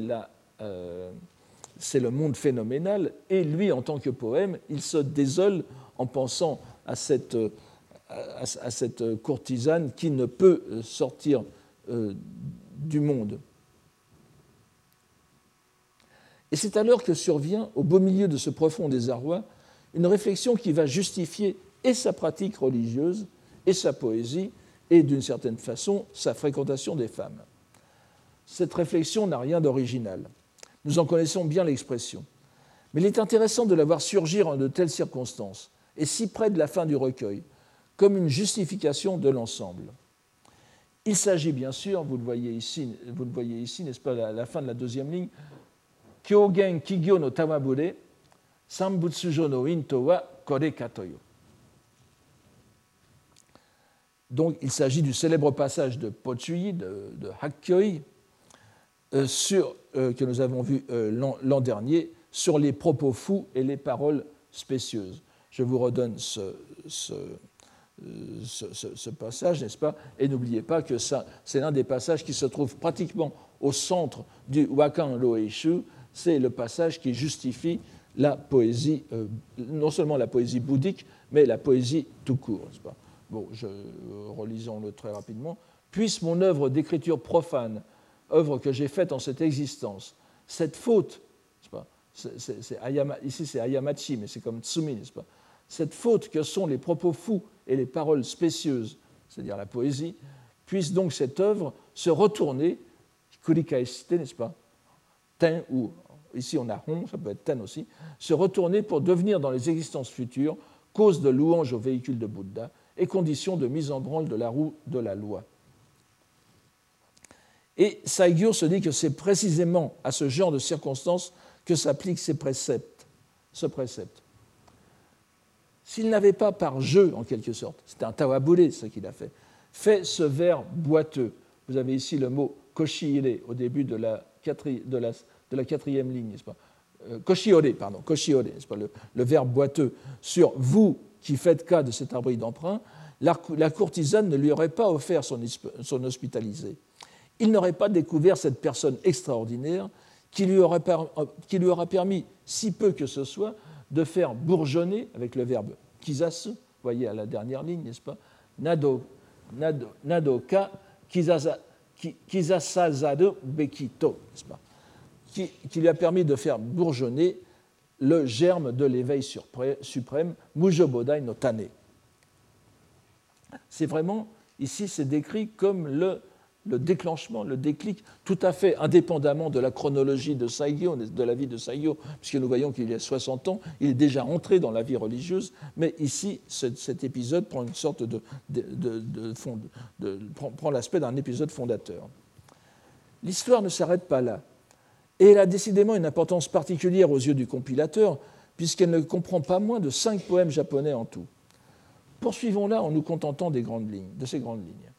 c'est le monde phénoménal, et lui, en tant que poème, il se désole en pensant à cette, cette courtisane qui ne peut sortir euh, du monde. Et c'est alors que survient, au beau milieu de ce profond désarroi, une réflexion qui va justifier et sa pratique religieuse, et sa poésie, et d'une certaine façon sa fréquentation des femmes. Cette réflexion n'a rien d'original. Nous en connaissons bien l'expression. Mais il est intéressant de la voir surgir en de telles circonstances, et si près de la fin du recueil, comme une justification de l'ensemble. Il s'agit bien sûr, vous le voyez ici, n'est-ce pas, à la fin de la deuxième ligne, Donc il s'agit du célèbre passage de Pochuyi, de, de Hakkyoi, euh, sur, euh, que nous avons vu euh, l'an dernier, sur les propos fous et les paroles spécieuses. Je vous redonne ce, passage, n'est-ce pas? Et n'oubliez pas que c'est l'un des passages qui se trouve pratiquement au centre du Wakan Loeishu. C'est le passage qui justifie la poésie, euh, non seulement la poésie bouddhique, mais la poésie tout court. Pas? Bon, je, relisons-le très rapidement. Puisse mon œuvre d'écriture profane, œuvre que j'ai faite en cette existence, cette faute, pas? Ici c'est Ayamachi, mais c'est comme Tsumi, n'est-ce pas? Cette faute que sont les propos fous et les paroles spécieuses, c'est-à-dire la poésie, puisse donc cette œuvre se retourner, kurikaeshite, n'est-ce pas? Ten, ou ici on a hon, ça peut être ten aussi, se retourner pour devenir dans les existences futures cause de louange au véhicule de Bouddha et condition de mise en branle de la roue de la loi. Et Saigyo se dit que c'est précisément à ce genre de circonstances que s'appliquent ces préceptes, ce précepte. S'il n'avait pas par jeu, en quelque sorte, c'était un tawabure ce qu'il a fait, fait ce vers boiteux. Vous avez ici le mot koshiire au début de la, de la, de la quatrième ligne, n'est-ce pas euh, Koshiore, pardon, koshiore, pas le, verbe boiteux sur vous qui faites cas de cet abri d'emprunt, la, courtisane ne lui aurait pas offert son, hospitalisé. Il n'aurait pas découvert cette personne extraordinaire qui lui, aurait, qui lui aura permis, si peu que ce soit, de faire bourgeonner, avec le verbe kizasu, voyez à la dernière ligne, n'est-ce pas Nado, nado, nadoka kizasazaru bekito, n'est-ce pas qui, lui a permis de faire bourgeonner le germe de l'éveil suprême, Mujobodai no Tane. C'est vraiment, ici, c'est décrit comme le, le, déclenchement, le déclic, tout à fait indépendamment de la chronologie de Saigyo, de la vie de Saigyo, puisque nous voyons qu'il y a 60 ans, il est déjà entré dans la vie religieuse, mais ici, cet épisode prend une sorte de, prend l'aspect d'un épisode fondateur. L'histoire ne s'arrête pas là. Et elle a décidément une importance particulière aux yeux du compilateur, puisqu'elle ne comprend pas moins de cinq poèmes japonais en tout. Poursuivons-la en nous contentant des grandes lignes, de ces grandes lignes.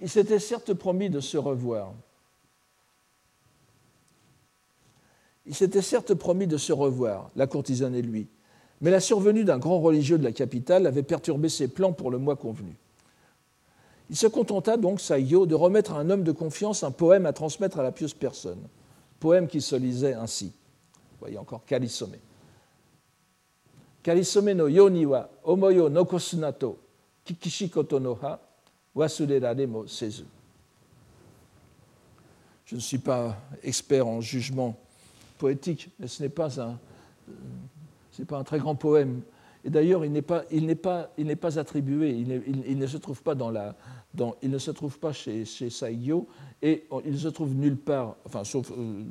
Il s'était certes promis de se revoir. Il s'était certes promis de se revoir, la courtisane et lui, mais la survenue d'un grand religieux de la capitale avait perturbé ses plans pour le mois convenu. Il se contenta donc, Saiyo, de remettre à un homme de confiance un poème à transmettre à la pieuse personne. Poème qui se lisait ainsi. Vous voyez encore Kalisome. Kalisome no yoni wa omoyo nokosunato kikishikoto no ha wasurerare mo sezu. Je ne suis pas expert en jugement poétique, mais ce n'est pas un, pas un très grand poème et d'ailleurs, il n'est pas, pas, pas, attribué, il, ne se trouve pas, dans la, il ne se trouve pas chez, chez Saigyo, et il ne se trouve nulle part, enfin, sauf, euh,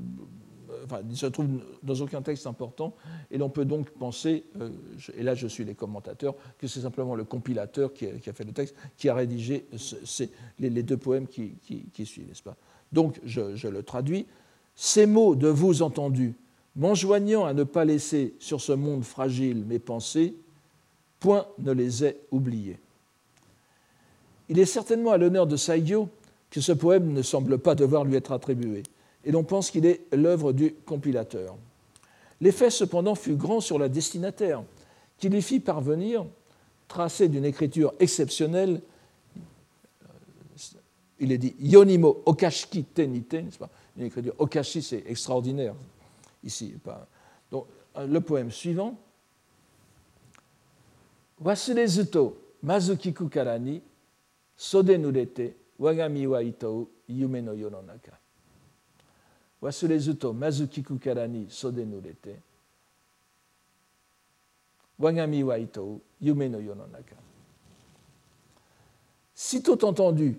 enfin, se trouve dans aucun texte important, et l'on peut donc penser, euh, et là je suis les commentateurs, que c'est simplement le compilateur qui a, fait le texte, qui a rédigé les, deux poèmes qui, suivent, n'est-ce pas? Donc je, le traduis. Ces mots de vous entendus, m'enjoignant à ne pas laisser sur ce monde fragile mes pensées, point ne les ait oubliés. Il est certainement à l'honneur de Saigyo que ce poème ne semble pas devoir lui être attribué, et l'on pense qu'il est l'œuvre du compilateur. L'effet cependant fut grand sur la destinataire, qui lui fit parvenir, tracé d'une écriture exceptionnelle, il est dit Yonimo Okashiki Tenite, pas? Une écriture Okashi, c'est extraordinaire ici. Pas, le poème suivant Wasurezuto Mazukiku Karani 袖濡れて我が身は糸う夢の世の中忘れずとまず聞くからに袖濡れて我が身は糸う夢の世の中 Sitôt entendu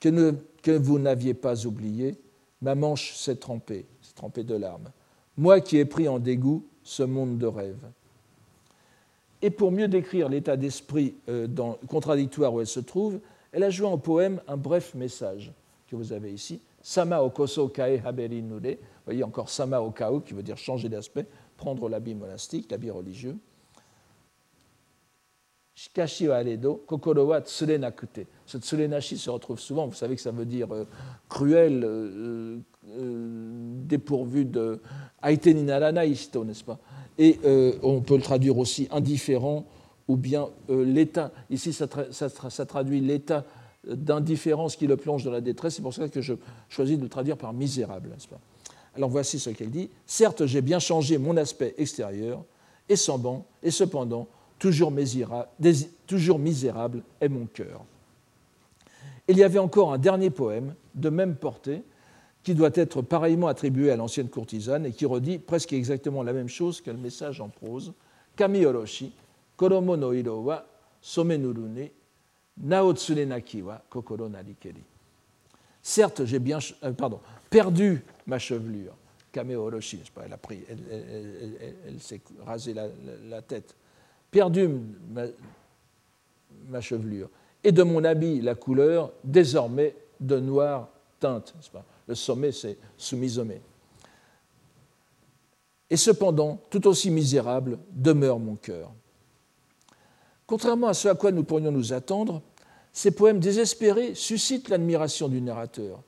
que, ne, que vous n'aviez pas oublié, ma manche s'est trempée, s'est trempée de larmes. Moi qui ai pris en dégoût ce monde de rêve. Et pour mieux décrire l'état d'esprit euh, contradictoire où elle se trouve, elle a joué en poème un bref message que vous avez ici. Sama okoso kae haberi nure. Vous voyez encore sama okao qui veut dire changer d'aspect, prendre l'habit monastique, l'habit religieux. Shikashi wa kokoro wa tsurenakute. Ce tsurenashi se retrouve souvent, vous savez que ça veut dire euh, cruel, euh, dépourvu de narana ishito, n'est-ce pas? Et euh, on peut le traduire aussi indifférent ou bien euh, l'état. Ici, ça, traduit l'état d'indifférence qui le plonge dans la détresse. C'est pour ça que je choisis de le traduire par misérable. Pas? Alors voici ce qu'elle dit. Certes, j'ai bien changé mon aspect extérieur, et, et cependant, toujours misérable, est mon cœur. Il y avait encore un dernier poème de même portée qui doit être pareillement attribué à l'ancienne courtisane et qui redit presque exactement la même chose que le message en prose. Kami koromo no iro wa somenuru ni, nao tsurenaki wa kokoro narikeri. Certes, j'ai bien euh, pardon, perdu ma chevelure. Kame oroshi, pas, elle a pris, elle, s'est rasé la, tête. Perdu ma, chevelure. Et de mon habit, la couleur, désormais de noir teinte. Pas? Le sommet, c'est soumisome. Et cependant, tout aussi misérable demeure mon cœur. Contrairement à ce à quoi nous pourrions nous attendre, ces poèmes désespérés suscitent l'admiration du narrateur.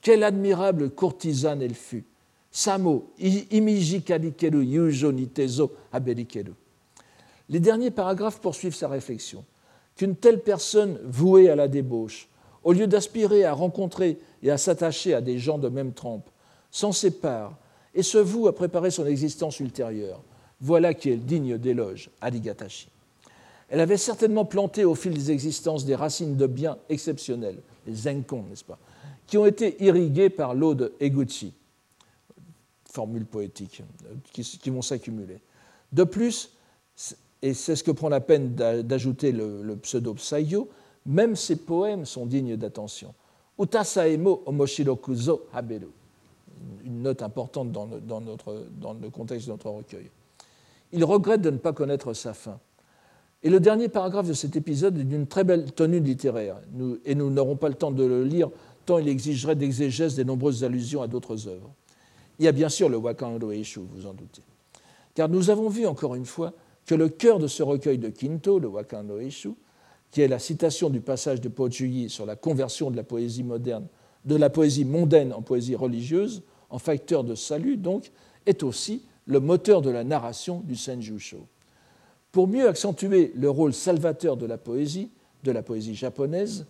Quelle admirable courtisane elle fut. Samo, imiji karikeru yujo nitezo aberikeru. Les derniers paragraphes poursuivent sa réflexion. Qu'une telle personne vouée à la débauche, au lieu d'aspirer à rencontrer et à s'attacher à des gens de même trempe, s'en sépare et se voue à préparer son existence ultérieure. Voilà qui est digne d'éloge, Adigatashi. Elle avait certainement planté au fil des existences des racines de biens exceptionnelles, les zenkon, n'est-ce pas, qui ont été irriguées par l'eau de Eguchi, formules poétiques euh, qui, vont s'accumuler. De plus, et c'est ce que prend la peine d'ajouter le, pseudo Psayo, même ces poèmes sont dignes d'attention. Utasaemo omoshirokuzo haberu. Une note importante dans le contexte de notre recueil. Il regrette de ne pas connaître sa fin. Et le dernier paragraphe de cet épisode est d'une très belle tenue littéraire, et nous n'aurons pas le temps de le lire tant il exigerait d'exégèse des nombreuses allusions à d'autres œuvres. Il y a bien sûr le Wakan Eishu, vous en doutez. Car nous avons vu encore une fois que le cœur de ce recueil de Kinto, le Wakan Eishu, qui est la citation du passage de Pochuyi sur la conversion de la poésie moderne, de la poésie mondaine en poésie religieuse, en facteur de salut donc, est aussi le moteur de la narration du Senjusho. Pour mieux accentuer le rôle salvateur de la poésie, de la poésie japonaise,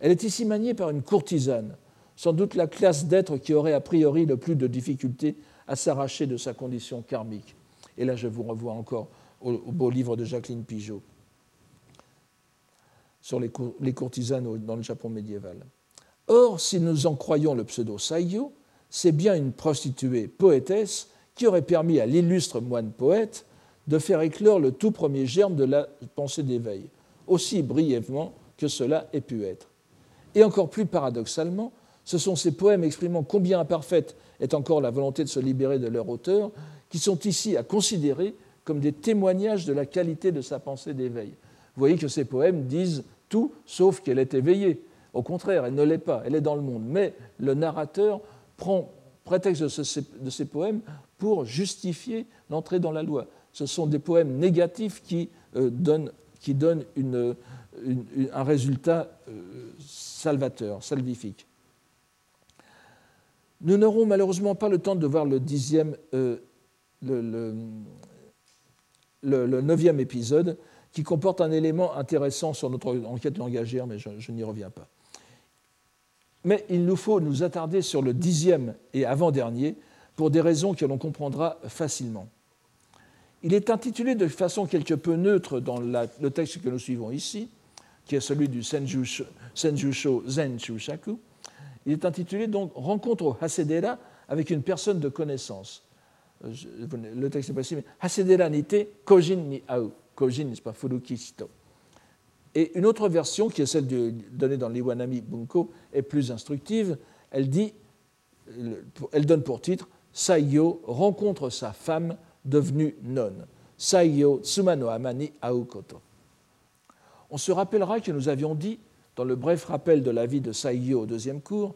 elle est ici maniée par une courtisane, sans doute la classe d'êtres qui aurait a priori le plus de difficultés à s'arracher de sa condition karmique. Et là, je vous revois encore au, beau livre de Jacqueline Pigeot sur les, courtisanes dans le Japon médiéval. Or, si nous en croyons le pseudo Saiyo, c'est bien une prostituée poétesse qui aurait permis à l'illustre moine poète de faire éclore le tout premier germe de la pensée d'éveil, aussi brièvement que cela ait pu être. Et encore plus paradoxalement, ce sont ces poèmes exprimant combien imparfaite est encore la volonté de se libérer de leur auteur qui sont ici à considérer comme des témoignages de la qualité de sa pensée d'éveil. Vous voyez que ces poèmes disent tout sauf qu'elle est éveillée. Au contraire, elle ne l'est pas, elle est dans le monde. Mais le narrateur prend prétexte de, ces poèmes pour justifier l'entrée dans la loi ce sont des poèmes négatifs qui euh, donnent, un résultat euh, salvateur, salvifique. Nous n'aurons malheureusement pas le temps de voir euh, le, neuvième épisode, qui comporte un élément intéressant sur notre enquête langagière, mais je, je n'y reviens pas. Mais il nous faut nous attarder sur le dixième et avant-dernier pour des raisons que l'on comprendra facilement. Il est intitulé de façon quelque peu neutre dans le texte que nous suivons ici, qui est celui du Senjusho, Zen Shushaku. Il est intitulé donc Rencontre au Hasedera avec une personne de connaissance. Euh, le texte n'est pas ici, mais Hasedera nite kojin ni au. Kojin, n'est-ce pas, furuki Et une autre version, qui est celle donnée dans l'Iwanami Bunko, est plus instructive. Elle, dit, elle donne pour titre Saiyo rencontre sa femme devenu non. Saiyo Tsumano Amani Aokoto. On se rappellera que nous avions dit, dans le bref rappel de la vie de Saiyo au deuxième cours,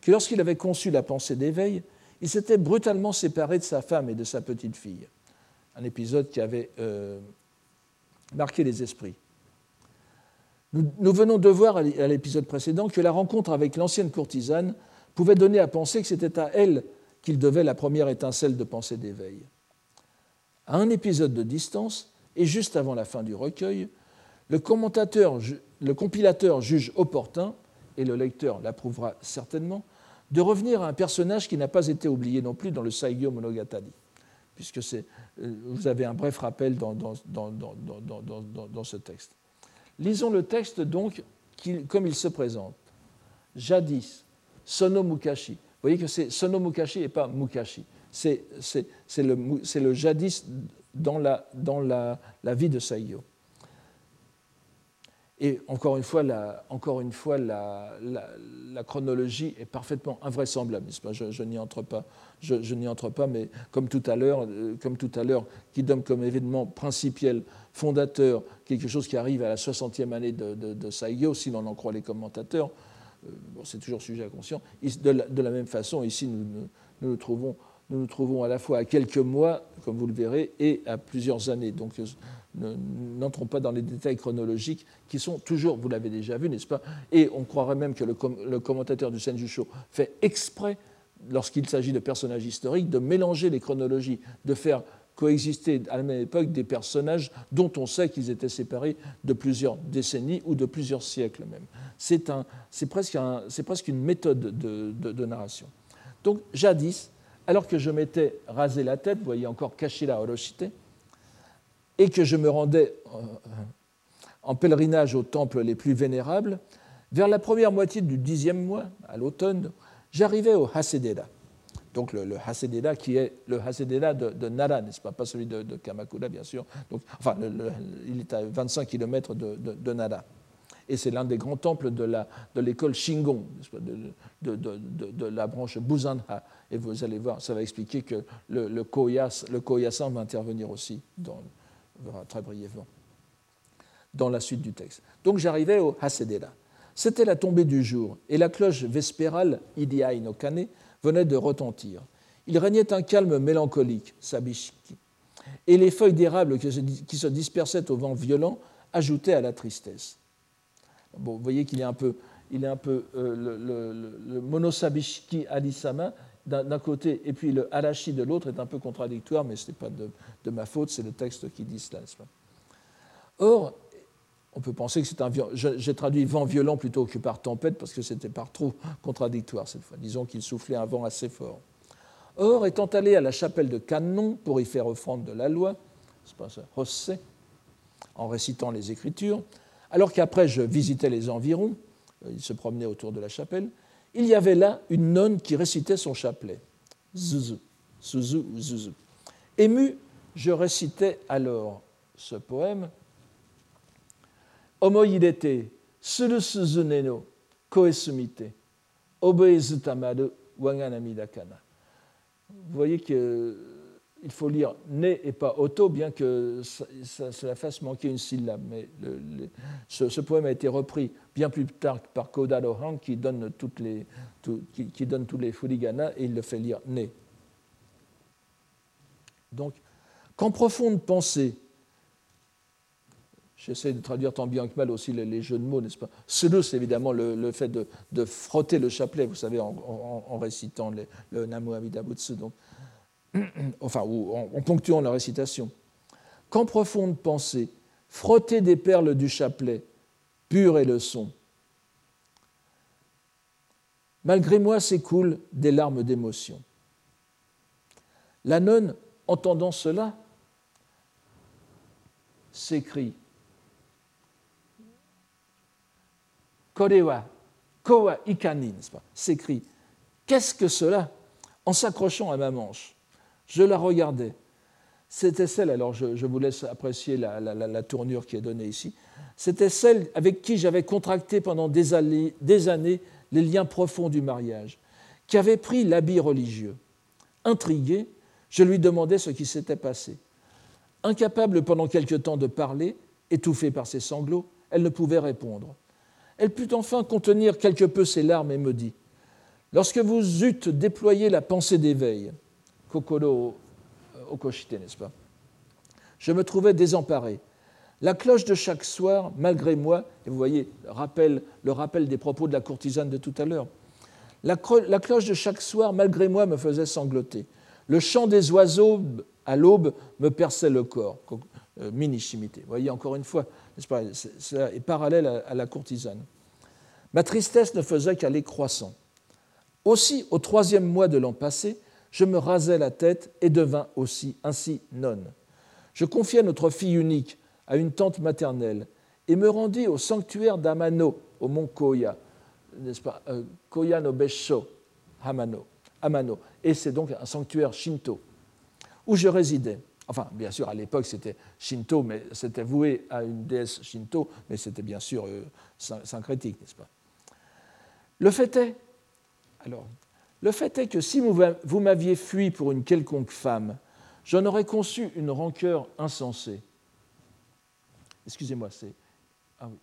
que lorsqu'il avait conçu la pensée d'éveil, il s'était brutalement séparé de sa femme et de sa petite fille. Un épisode qui avait euh, marqué les esprits. Nous, venons de voir à l'épisode précédent que la rencontre avec l'ancienne courtisane pouvait donner à penser que c'était à elle qu'il devait la première étincelle de pensée d'éveil à un épisode de distance et juste avant la fin du recueil, le, compilateur juge opportun, et le lecteur l'approuvera certainement, de revenir à un personnage qui n'a pas été oublié non plus dans le Saigyo Monogatari, puisque euh, vous avez un bref rappel dans, ce texte. Lisons le texte donc comme il se présente. Jadis, Sono Mukashi. Vous voyez que c'est Sono Mukashi et pas Mukashi c'est le, jadis dans la, vie de Saïo. Et encore une fois, la, chronologie est parfaitement invraisemblable, Je, n'y entre pas, je, n'y entre pas, mais comme tout à l'heure, euh, comme tout à l'heure, qui donne comme événement principiel, fondateur, quelque chose qui arrive à la 60e année de, de, si l'on en croit les commentateurs. Euh, c'est toujours sujet à conscience. De la, de la, même façon, ici, nous, nous nous trouvons nous nous trouvons à la fois à quelques mois, comme vous le verrez, et à plusieurs années. Donc, euh, n'entrons pas dans les détails chronologiques qui sont toujours, vous l'avez déjà vu, n'est-ce pas? Et on croirait même que le, commentateur du Senjusho fait exprès, lorsqu'il s'agit de personnages historiques, de mélanger les chronologies, de faire coexister à la même époque des personnages dont on sait qu'ils étaient séparés de plusieurs décennies ou de plusieurs siècles même. C'est presque, une méthode de, de narration. Donc, jadis, alors que je m'étais rasé la tête, vous voyez encore Kashira Oroshite, et que je me rendais euh, en pèlerinage aux temples les plus vénérables, vers la première moitié du dixième mois, à l'automne, j'arrivais au Hasedera, donc le, le qui est le Hasededa de, Nara, n'est-ce pas? Pas celui de, Kamakura, bien sûr. Enfin, il est à 25 km de Nara. Et c'est l'un des grands temples de l'école Shingon, de, la branche Buzanha. Et vous allez voir, ça va expliquer que le, le, le Koyasan va intervenir aussi, dans, très brièvement, dans la suite du texte. Donc j'arrivais au Hasedera. C'était la tombée du jour, et la cloche vespérale, Idiai no Kane, venait de retentir. Il régnait un calme mélancolique, Sabishiki, et les feuilles d'érable qui se dispersaient au vent violent ajoutaient à la tristesse. Bon, vous voyez qu'il est un peu, il est un peu euh, le, le, monosabishiki alisama d'un côté et puis le arashi de l'autre est un peu contradictoire, mais ce n'est pas de, ma faute, c'est le texte qui dit cela. Or, on peut penser que c'est un. J'ai traduit vent violent plutôt que par tempête parce que c'était par trop contradictoire cette fois. Disons qu'il soufflait un vent assez fort. Or, étant allé à la chapelle de Canon pour y faire offrande de la loi, c'est pas ça, en récitant les Écritures, alors qu'après je visitais les environs, euh, il se promenait autour de la chapelle, il y avait là une nonne qui récitait son chapelet. Zuzu, Suzu ou Zuzu. Ému, je récitais alors ce poème Omoyidete, Suru Suzuneno, Koesumite, Obezutamadu, Wanganamidakana. Vous voyez que il faut lire né et pas auto, bien que cela fasse manquer une syllabe. Mais ce, poème a été repris bien plus tard par Koda Lohan, qui donne, tous les furigana, et il le fait lire né. Donc, qu'en profonde pensée, j'essaie de traduire tant bien que mal aussi les, jeux de mots, n'est-ce pas? C'est évidemment le, fait de, frotter le chapelet, vous savez, en, récitant le Namu. Donc, enfin, en, ponctuant la récitation. Qu'en profonde pensée, frotter des perles du chapelet, pur est le son. Malgré moi s'écoulent des larmes d'émotion. La nonne, entendant cela, s'écrie Kowa Ikanin, s'écrie Qu'est-ce que cela? En s'accrochant à ma manche. Je la regardais. C'était celle, alors je, vous laisse apprécier la, tournure qui est donnée ici, c'était celle avec qui j'avais contracté pendant des années, les liens profonds du mariage, qui avait pris l'habit religieux. Intrigué, je lui demandais ce qui s'était passé. Incapable pendant quelque temps de parler, étouffée par ses sanglots, elle ne pouvait répondre. Elle put enfin contenir quelque peu ses larmes et me dit Lorsque vous eûtes déployé la pensée d'éveil, Kokoro Okoshite, n'est-ce pas? Je me trouvais désemparé. La cloche de chaque soir, malgré moi, et vous voyez le rappel, le rappel des propos de la courtisane de tout à l'heure, la, cloche de chaque soir, malgré moi, me faisait sangloter. Le chant des oiseaux à l'aube me perçait le corps. Euh, Mini-chimité. Vous voyez, encore une fois, n'est-ce pas, cela est parallèle à la courtisane. Ma tristesse ne faisait qu'aller croissant. Aussi, au troisième mois de l'an passé, je me rasai la tête et devins aussi ainsi nonne. Je confiai notre fille unique à une tante maternelle et me rendis au sanctuaire d'Amano, au mont Koya, n'est-ce pas euh, Koya no Besho, Hamano, Amano. Et c'est donc un sanctuaire shinto où je résidais. Enfin, bien sûr, à l'époque, c'était shinto, mais c'était voué à une déesse shinto, mais c'était bien sûr euh, syncrétique, n'est-ce pas Le fait est, alors, le fait est que si vous m'aviez fui pour une quelconque femme, j'en aurais conçu une rancœur insensée. Excusez-moi, c'est. Ah oui.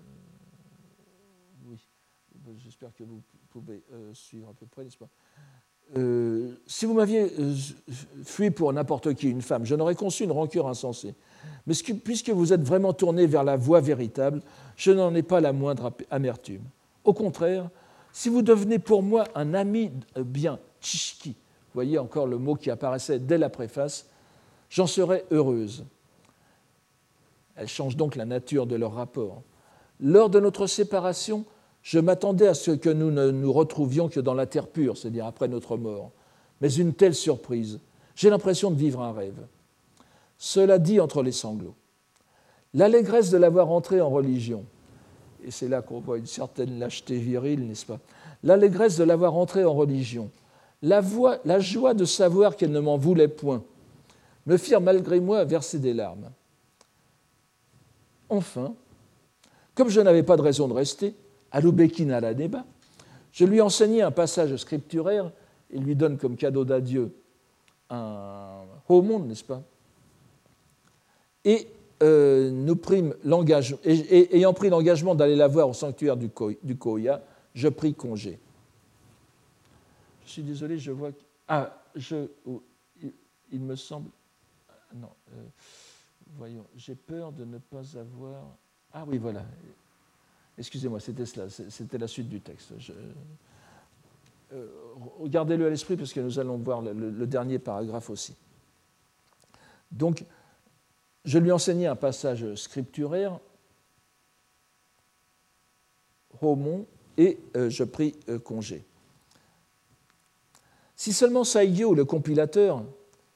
Euh, oui, j'espère que vous pouvez euh, suivre à peu près, n'est-ce pas? Euh, si vous m'aviez fui pour n'importe qui, une femme, j'en aurais conçu une rancœur insensée. Mais puisque vous êtes vraiment tourné vers la voie véritable, je n'en ai pas la moindre amertume. Au contraire, si vous devenez pour moi un ami bien, tchishki, vous voyez encore le mot qui apparaissait dès la préface, j'en serais heureuse. Elle change donc la nature de leur rapport. Lors de notre séparation, je m'attendais à ce que nous ne nous retrouvions que dans la terre pure, c'est-à-dire après notre mort. Mais une telle surprise, j'ai l'impression de vivre un rêve. Cela dit entre les sanglots. L'allégresse de l'avoir entré en religion, et c'est là qu'on voit une certaine lâcheté virile, n'est-ce pas? L'allégresse de l'avoir entrée en religion, la, joie de savoir qu'elle ne m'en voulait point, me firent malgré moi verser des larmes. Enfin, comme je n'avais pas de raison de rester, à à la débat, je lui enseignai un passage scripturaire, il lui donne comme cadeau d'adieu un haut monde, n'est-ce pas? Et euh, nous prîmes l'engagement, et, ayant pris l'engagement d'aller la voir au sanctuaire du, Koya, je pris congé. Je suis désolé, je vois. Ah, je, il, me semble. Non, euh, voyons, j'ai peur de ne pas avoir. Ah oui, voilà. Excusez-moi, c'était cela, c'était la suite du texte. Euh, regardez-le à l'esprit parce que nous allons voir le, dernier paragraphe aussi. Donc, je lui enseignais un passage scripturaire, Romon, et euh, je pris euh, congé. Si seulement Saigyo, le compilateur,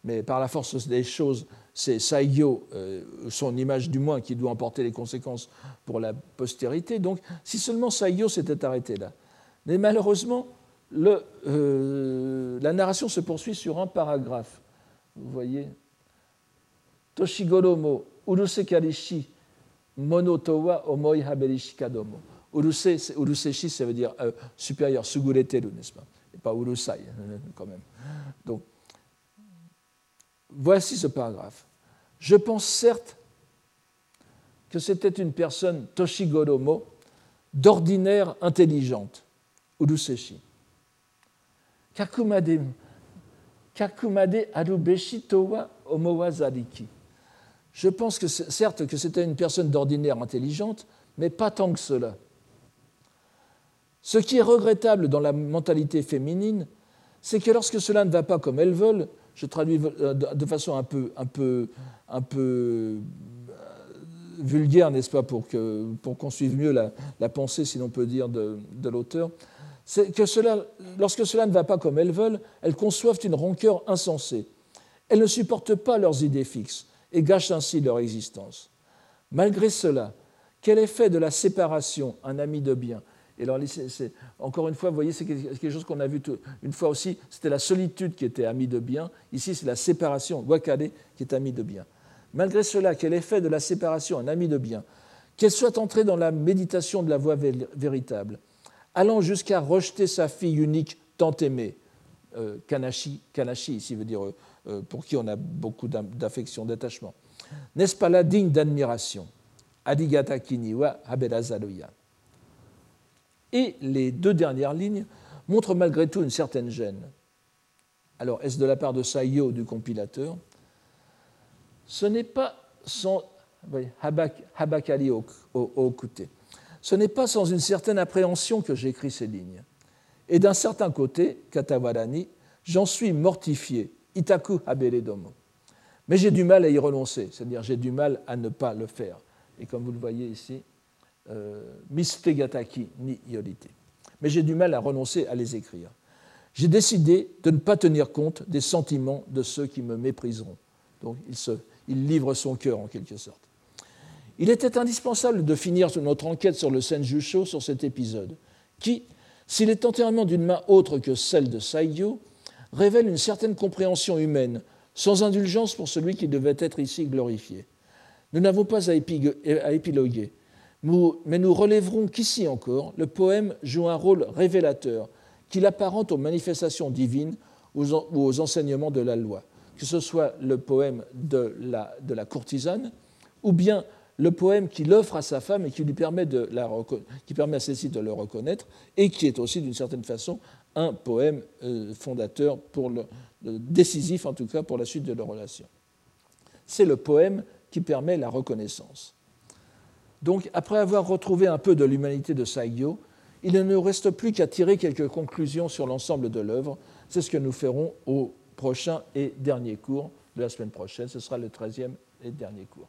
mais par la force des choses, c'est Saigyo, son image du moins, qui doit emporter les conséquences pour la postérité. Donc, si seulement Saigyo s'était arrêté là. Mais malheureusement, euh, la narration se poursuit sur un paragraphe. Vous voyez Toshigoro mo uruse karishi monotowa omoi haberishi kadomo. Uruse, uruseshi, ça veut dire euh, supérieur, sugureteru, n'est-ce pas? Et pas urusai, quand même. Donc, voici ce paragraphe. Je pense certes que c'était une personne, Toshigoro mo, d'ordinaire intelligente, uruseshi Kakumade, kakumade arubeshi towa omowazariki. Je pense que certes que c'était une personne d'ordinaire intelligente, mais pas tant que cela. Ce qui est regrettable dans la mentalité féminine, c'est que lorsque cela ne va pas comme elles veulent, je traduis euh, de façon un peu, un peu, un peu euh, vulgaire, n'est-ce pas, pour qu'on pour suive mieux la, pensée, si l'on peut dire, de, l'auteur, c'est que lorsque cela ne va pas comme elles veulent, elles conçoivent une rancœur insensée. Elles ne supportent pas leurs idées fixes et gâchent ainsi leur existence. Malgré cela, quel effet de la séparation un ami de bien? Encore une fois, vous voyez, c'est quelque chose qu'on a vu une fois aussi, c'était la solitude qui était ami de bien. Ici, c'est la séparation, wakade, qui est ami de bien. Malgré cela, quel effet de la séparation un ami de bien? Qu'elle soit entrée dans la méditation de la voie véritable, allant jusqu'à rejeter sa fille unique tant aimée. Euh, Kanashi, Kanashi, ici veut dire euh, euh, pour qui on a beaucoup d'affection, d'attachement. N'est-ce pas là digne d'admiration? Adigata kiniwa haberazaruya. Et les deux dernières lignes montrent malgré tout une certaine gêne. Alors, est-ce de la part de Sayo, du compilateur? Ce n'est pas Okute. Ce n'est pas sans une certaine appréhension que j'écris ces lignes. Et d'un certain côté, Katawarani, j'en suis mortifié, itaku domo. Mais j'ai du mal à y renoncer, c'est-à-dire j'ai du mal à ne pas le faire. Et comme vous le voyez ici, euh, mistegataki ni yorite. Mais j'ai du mal à renoncer à les écrire. J'ai décidé de ne pas tenir compte des sentiments de ceux qui me mépriseront. Donc il, se, il livre son cœur en quelque sorte. Il était indispensable de finir notre enquête sur le Senjusho sur cet épisode, qui, s'il est entièrement d'une main autre que celle de Saigyo, révèle une certaine compréhension humaine, sans indulgence pour celui qui devait être ici glorifié. Nous n'avons pas à, épiloguer, mais nous relèverons qu'ici encore, le poème joue un rôle révélateur, qu'il apparente aux manifestations divines ou aux enseignements de la loi, que ce soit le poème de la courtisane, ou bien le poème qu'il offre à sa femme et qui lui permet, de la, qui permet à celle-ci de le reconnaître, et qui est aussi d'une certaine façon un poème euh, fondateur, pour le, décisif en tout cas pour la suite de leur relation. C'est le poème qui permet la reconnaissance. Donc, après avoir retrouvé un peu de l'humanité de Saigyo, il ne nous reste plus qu'à tirer quelques conclusions sur l'ensemble de l'œuvre. C'est ce que nous ferons au prochain et dernier cours de la semaine prochaine. Ce sera le 13e et dernier cours.